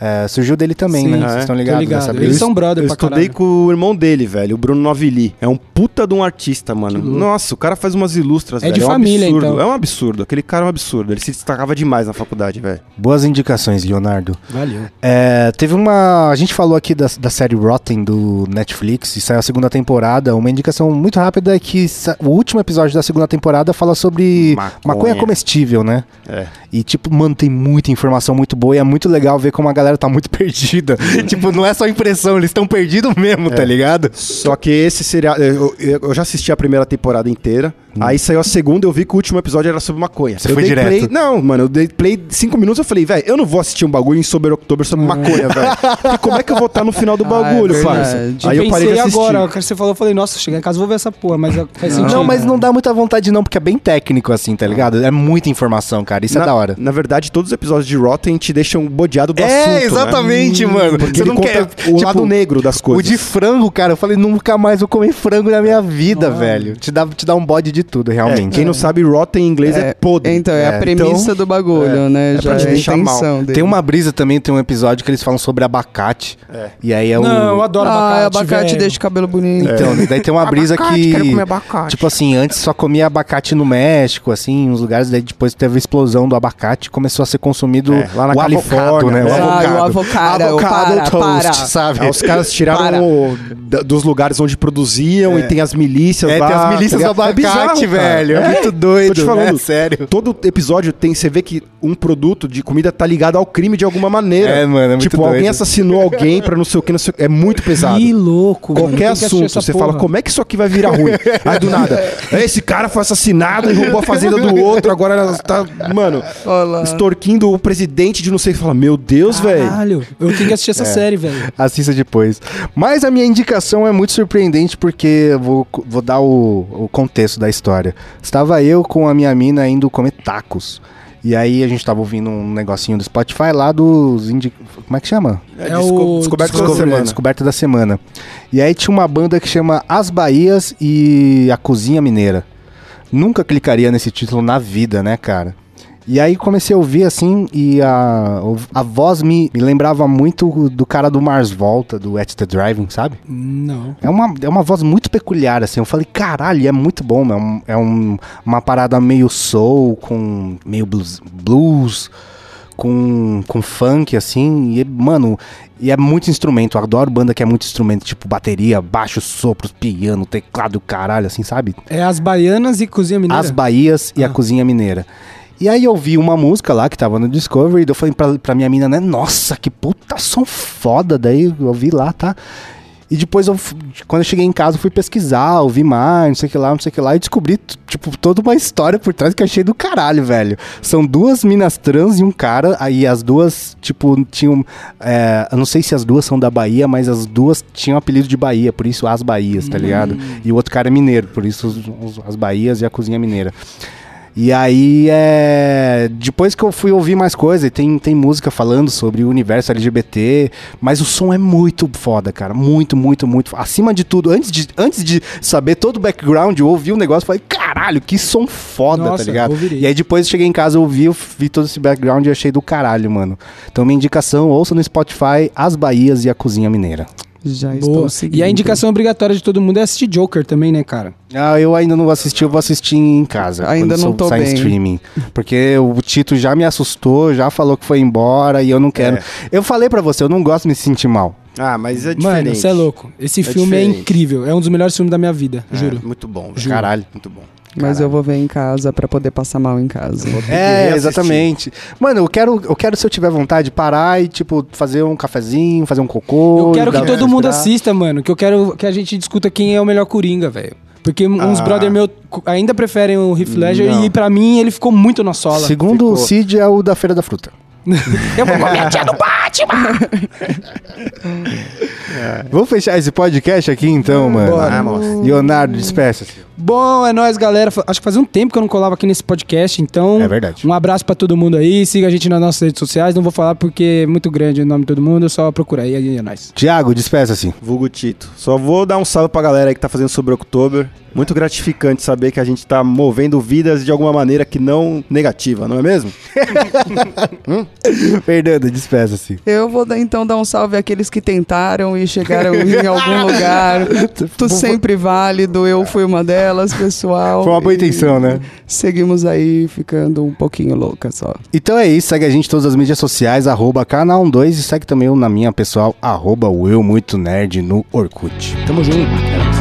É, surgiu dele também, Sim, né? é. Vocês estão ligados ligado. nessa Eles são brother Eu pra estudei caralho. com o irmão dele, velho, o Bruno Novilli. É um puta de um artista, mano. Nossa, o cara faz umas ilustras, É velho. de é um família, absurdo. então. É um absurdo. Aquele cara é um absurdo. Ele se destacava demais na faculdade, velho. Boas indicações, Leonardo. Valeu. É, teve uma. A gente falou aqui da, da série Rotten do Netflix, e saiu a segunda temporada. Uma indicação muito rápida é que sa- o último episódio da segunda temporada fala sobre Maconha. maconha, comestível, né? É. E, tipo, mano, tem muita informação muito boa e é muito legal ver como a galera tá muito perdida. tipo, não é só impressão, eles estão perdidos mesmo, É. tá ligado? Só que esse seriado. Eu, eu- já assisti a primeira temporada inteira. Aí saiu a segunda, eu vi que o último episódio era sobre maconha. Você eu foi dei direto? play- não, mano, eu dei play cinco minutos, eu falei, velho, eu não vou assistir um bagulho em Sober October sobre maconha, velho. Como é que eu vou estar no final do bagulho, Ah, é parça? Aí eu parei de assistir. agora, o que você falou, eu falei, nossa, chegar em casa vou ver essa porra, mas faz sentido. Não, mas não dá muita vontade não, porque é bem técnico assim, tá ligado? É muita informação, cara. Isso na, é da hora. Na verdade, todos os episódios de Rotten te deixam bodeado do assunto, É, né? exatamente, mano. Porque ele conta o tipo, lado negro das O coisas. de frango, cara, eu falei, nunca mais vou comer frango na minha vida, velho. Te dá, te dá um bode de tudo, É, realmente. quem não sabe, Rotten em inglês é, podre. Então, é, É, a premissa então, do bagulho, né? é Já pra te é a deixar mal. dele. Tem uma brisa também, tem um episódio que eles falam sobre abacate. É. E aí é o. Não, eu adoro Ah, abacate, abacate velho. deixa o cabelo bonito. Então, daí tem uma brisa que. quero comer abacate. Tipo assim, antes só comia abacate no México, assim, em uns lugares, daí depois teve a explosão do abacate e começou a ser consumido É, lá na o Califórnia, avocado, né? né? O Ah, avocado. o avocado, avocado para, toast, para. sabe? Aí os caras tiraram o- da- dos lugares onde produziam e tem as milícias É, lá. tem as milícias do abacate, É velho. É, É. muito doido. Tô te falando. É, sério. Todo episódio tem, você vê que um produto de comida tá ligado ao crime de alguma maneira. É, mano, é muito Tipo, doido. alguém assassinou alguém pra não sei o que, não sei o que. É muito pesado. Que louco, mano. Qualquer que assistir assunto, você porra. fala, como é que isso aqui vai virar ruim? Aí do nada, esse cara foi assassinado e roubou a fazenda do outro, agora ela tá, mano, Olha lá. extorquindo o presidente de não sei. Você fala, meu Deus, velho. Caralho, eu tenho que assistir É. essa série, velho. Assista depois. Mas a minha indicação é muito surpreendente porque eu vou, vou dar o, o contexto da história. Estava eu com a minha mina indo comer tacos. E aí a gente tava ouvindo um negocinho do Spotify lá dos. Indi... Como é que chama? É desco- o descoberto da semana. Descoberta da semana. E aí tinha uma banda que chama As Bahias e a Cozinha Mineira. Nunca clicaria nesse título na vida, né, cara? E aí comecei a ouvir assim e a, a voz me, me lembrava muito do cara do Mars Volta, do At the Driving, sabe? Não. É uma, é uma voz muito peculiar, assim. Eu falei, caralho, é muito bom. É, um- é um- uma parada meio soul, com meio blues, blues com, com funk, assim. E, mano, e é muito instrumento. Eu adoro banda que é muito instrumento, tipo bateria, baixo, sopros, piano, teclado, caralho, assim, sabe? É as baianas e cozinha mineira. As Bahias e a Ah. Cozinha Mineira. E aí eu vi uma música lá que tava no Discovery, eu falei pra, pra minha mina, né? Nossa, que puta som foda. Daí eu vi lá, tá? E depois, eu, quando eu cheguei em casa, fui pesquisar, ouvi mais, não sei o que lá, não sei o que lá, e descobri, tipo, toda uma história por trás que achei do caralho, velho. São duas minas trans e um cara, aí as duas, tipo, tinham. é, eu não sei se as duas são da Bahia, mas as duas tinham apelido de Bahia, por isso as Bahias, tá ligado? E o outro cara é mineiro, por isso os- os- as Bahias e a cozinha mineira. E aí, é... depois que eu fui ouvir mais coisa, e tem, tem música falando sobre o universo LGBT, mas o som é muito foda, cara. Muito, muito, muito. Acima de tudo, antes de, antes de saber todo o background, eu ouvi o negócio e falei, caralho, que som foda, Nossa, tá ligado? ouvirei. E aí depois eu cheguei em casa, ouvi, eu vi todo esse background e achei do caralho, mano. Então minha indicação, ouça no Spotify As Bahias e a Cozinha Mineira. Já estou Boa. seguindo. E a indicação obrigatória de todo mundo é assistir Joker também, né, cara? Ah, eu ainda não vou assistir, eu vou assistir em casa. Ainda quando não sou- tô bem. streaming. Porque o Tito já me assustou, já falou que foi embora e eu não quero. É. Eu falei pra você, eu não gosto de me sentir mal. Ah, mas é diferente. Mano, você é louco. Esse filme é diferente. incrível. É um dos melhores filmes da minha vida, É, juro. Muito bom. Juro. Caralho. Muito bom. Mas eu vou ver em casa pra poder passar mal em casa. É, exatamente. Mano, eu quero, eu quero, se eu tiver vontade, parar e, tipo, fazer um cafezinho, fazer um cocô. Eu quero que todo mundo assista, mano. Que eu quero que a gente discuta quem é o melhor Coringa, velho. Porque uns Ah. brother meu ainda preferem o Heath Ledger Não. e pra mim ele ficou muito na sola. Segundo o Ficou. Cid, é o da Feira da Fruta. Eu vou comer a tia do Batman! Vamos fechar esse podcast aqui, então, mano. Bora. Vamos. Leonardo, despeça-se. Bom, é nóis, galera. Acho que fazia um tempo que eu não colava aqui nesse podcast, então. É verdade. Um abraço pra todo mundo aí. Siga a gente nas nossas redes sociais. Não vou falar porque é muito grande o nome de todo mundo. Só procura aí, aí é nóis. Tiago, despeça-se. Vulgo Tito. Só vou dar um salve pra galera aí que tá fazendo sobre October. Muito gratificante saber que a gente tá movendo vidas de alguma maneira que não negativa, não é mesmo? Fernanda, despeça-se. Eu vou dar- então dar um salve àqueles que tentaram e chegaram em algum lugar. Tu sempre válido, eu fui uma delas, pessoal. Foi uma boa intenção, né? Seguimos aí ficando um pouquinho louca só. Então é isso, segue a gente em todas as mídias sociais, arroba canal 2 e segue também eu na minha pessoal, arroba o eu muito nerd no Orkut. Tamo junto.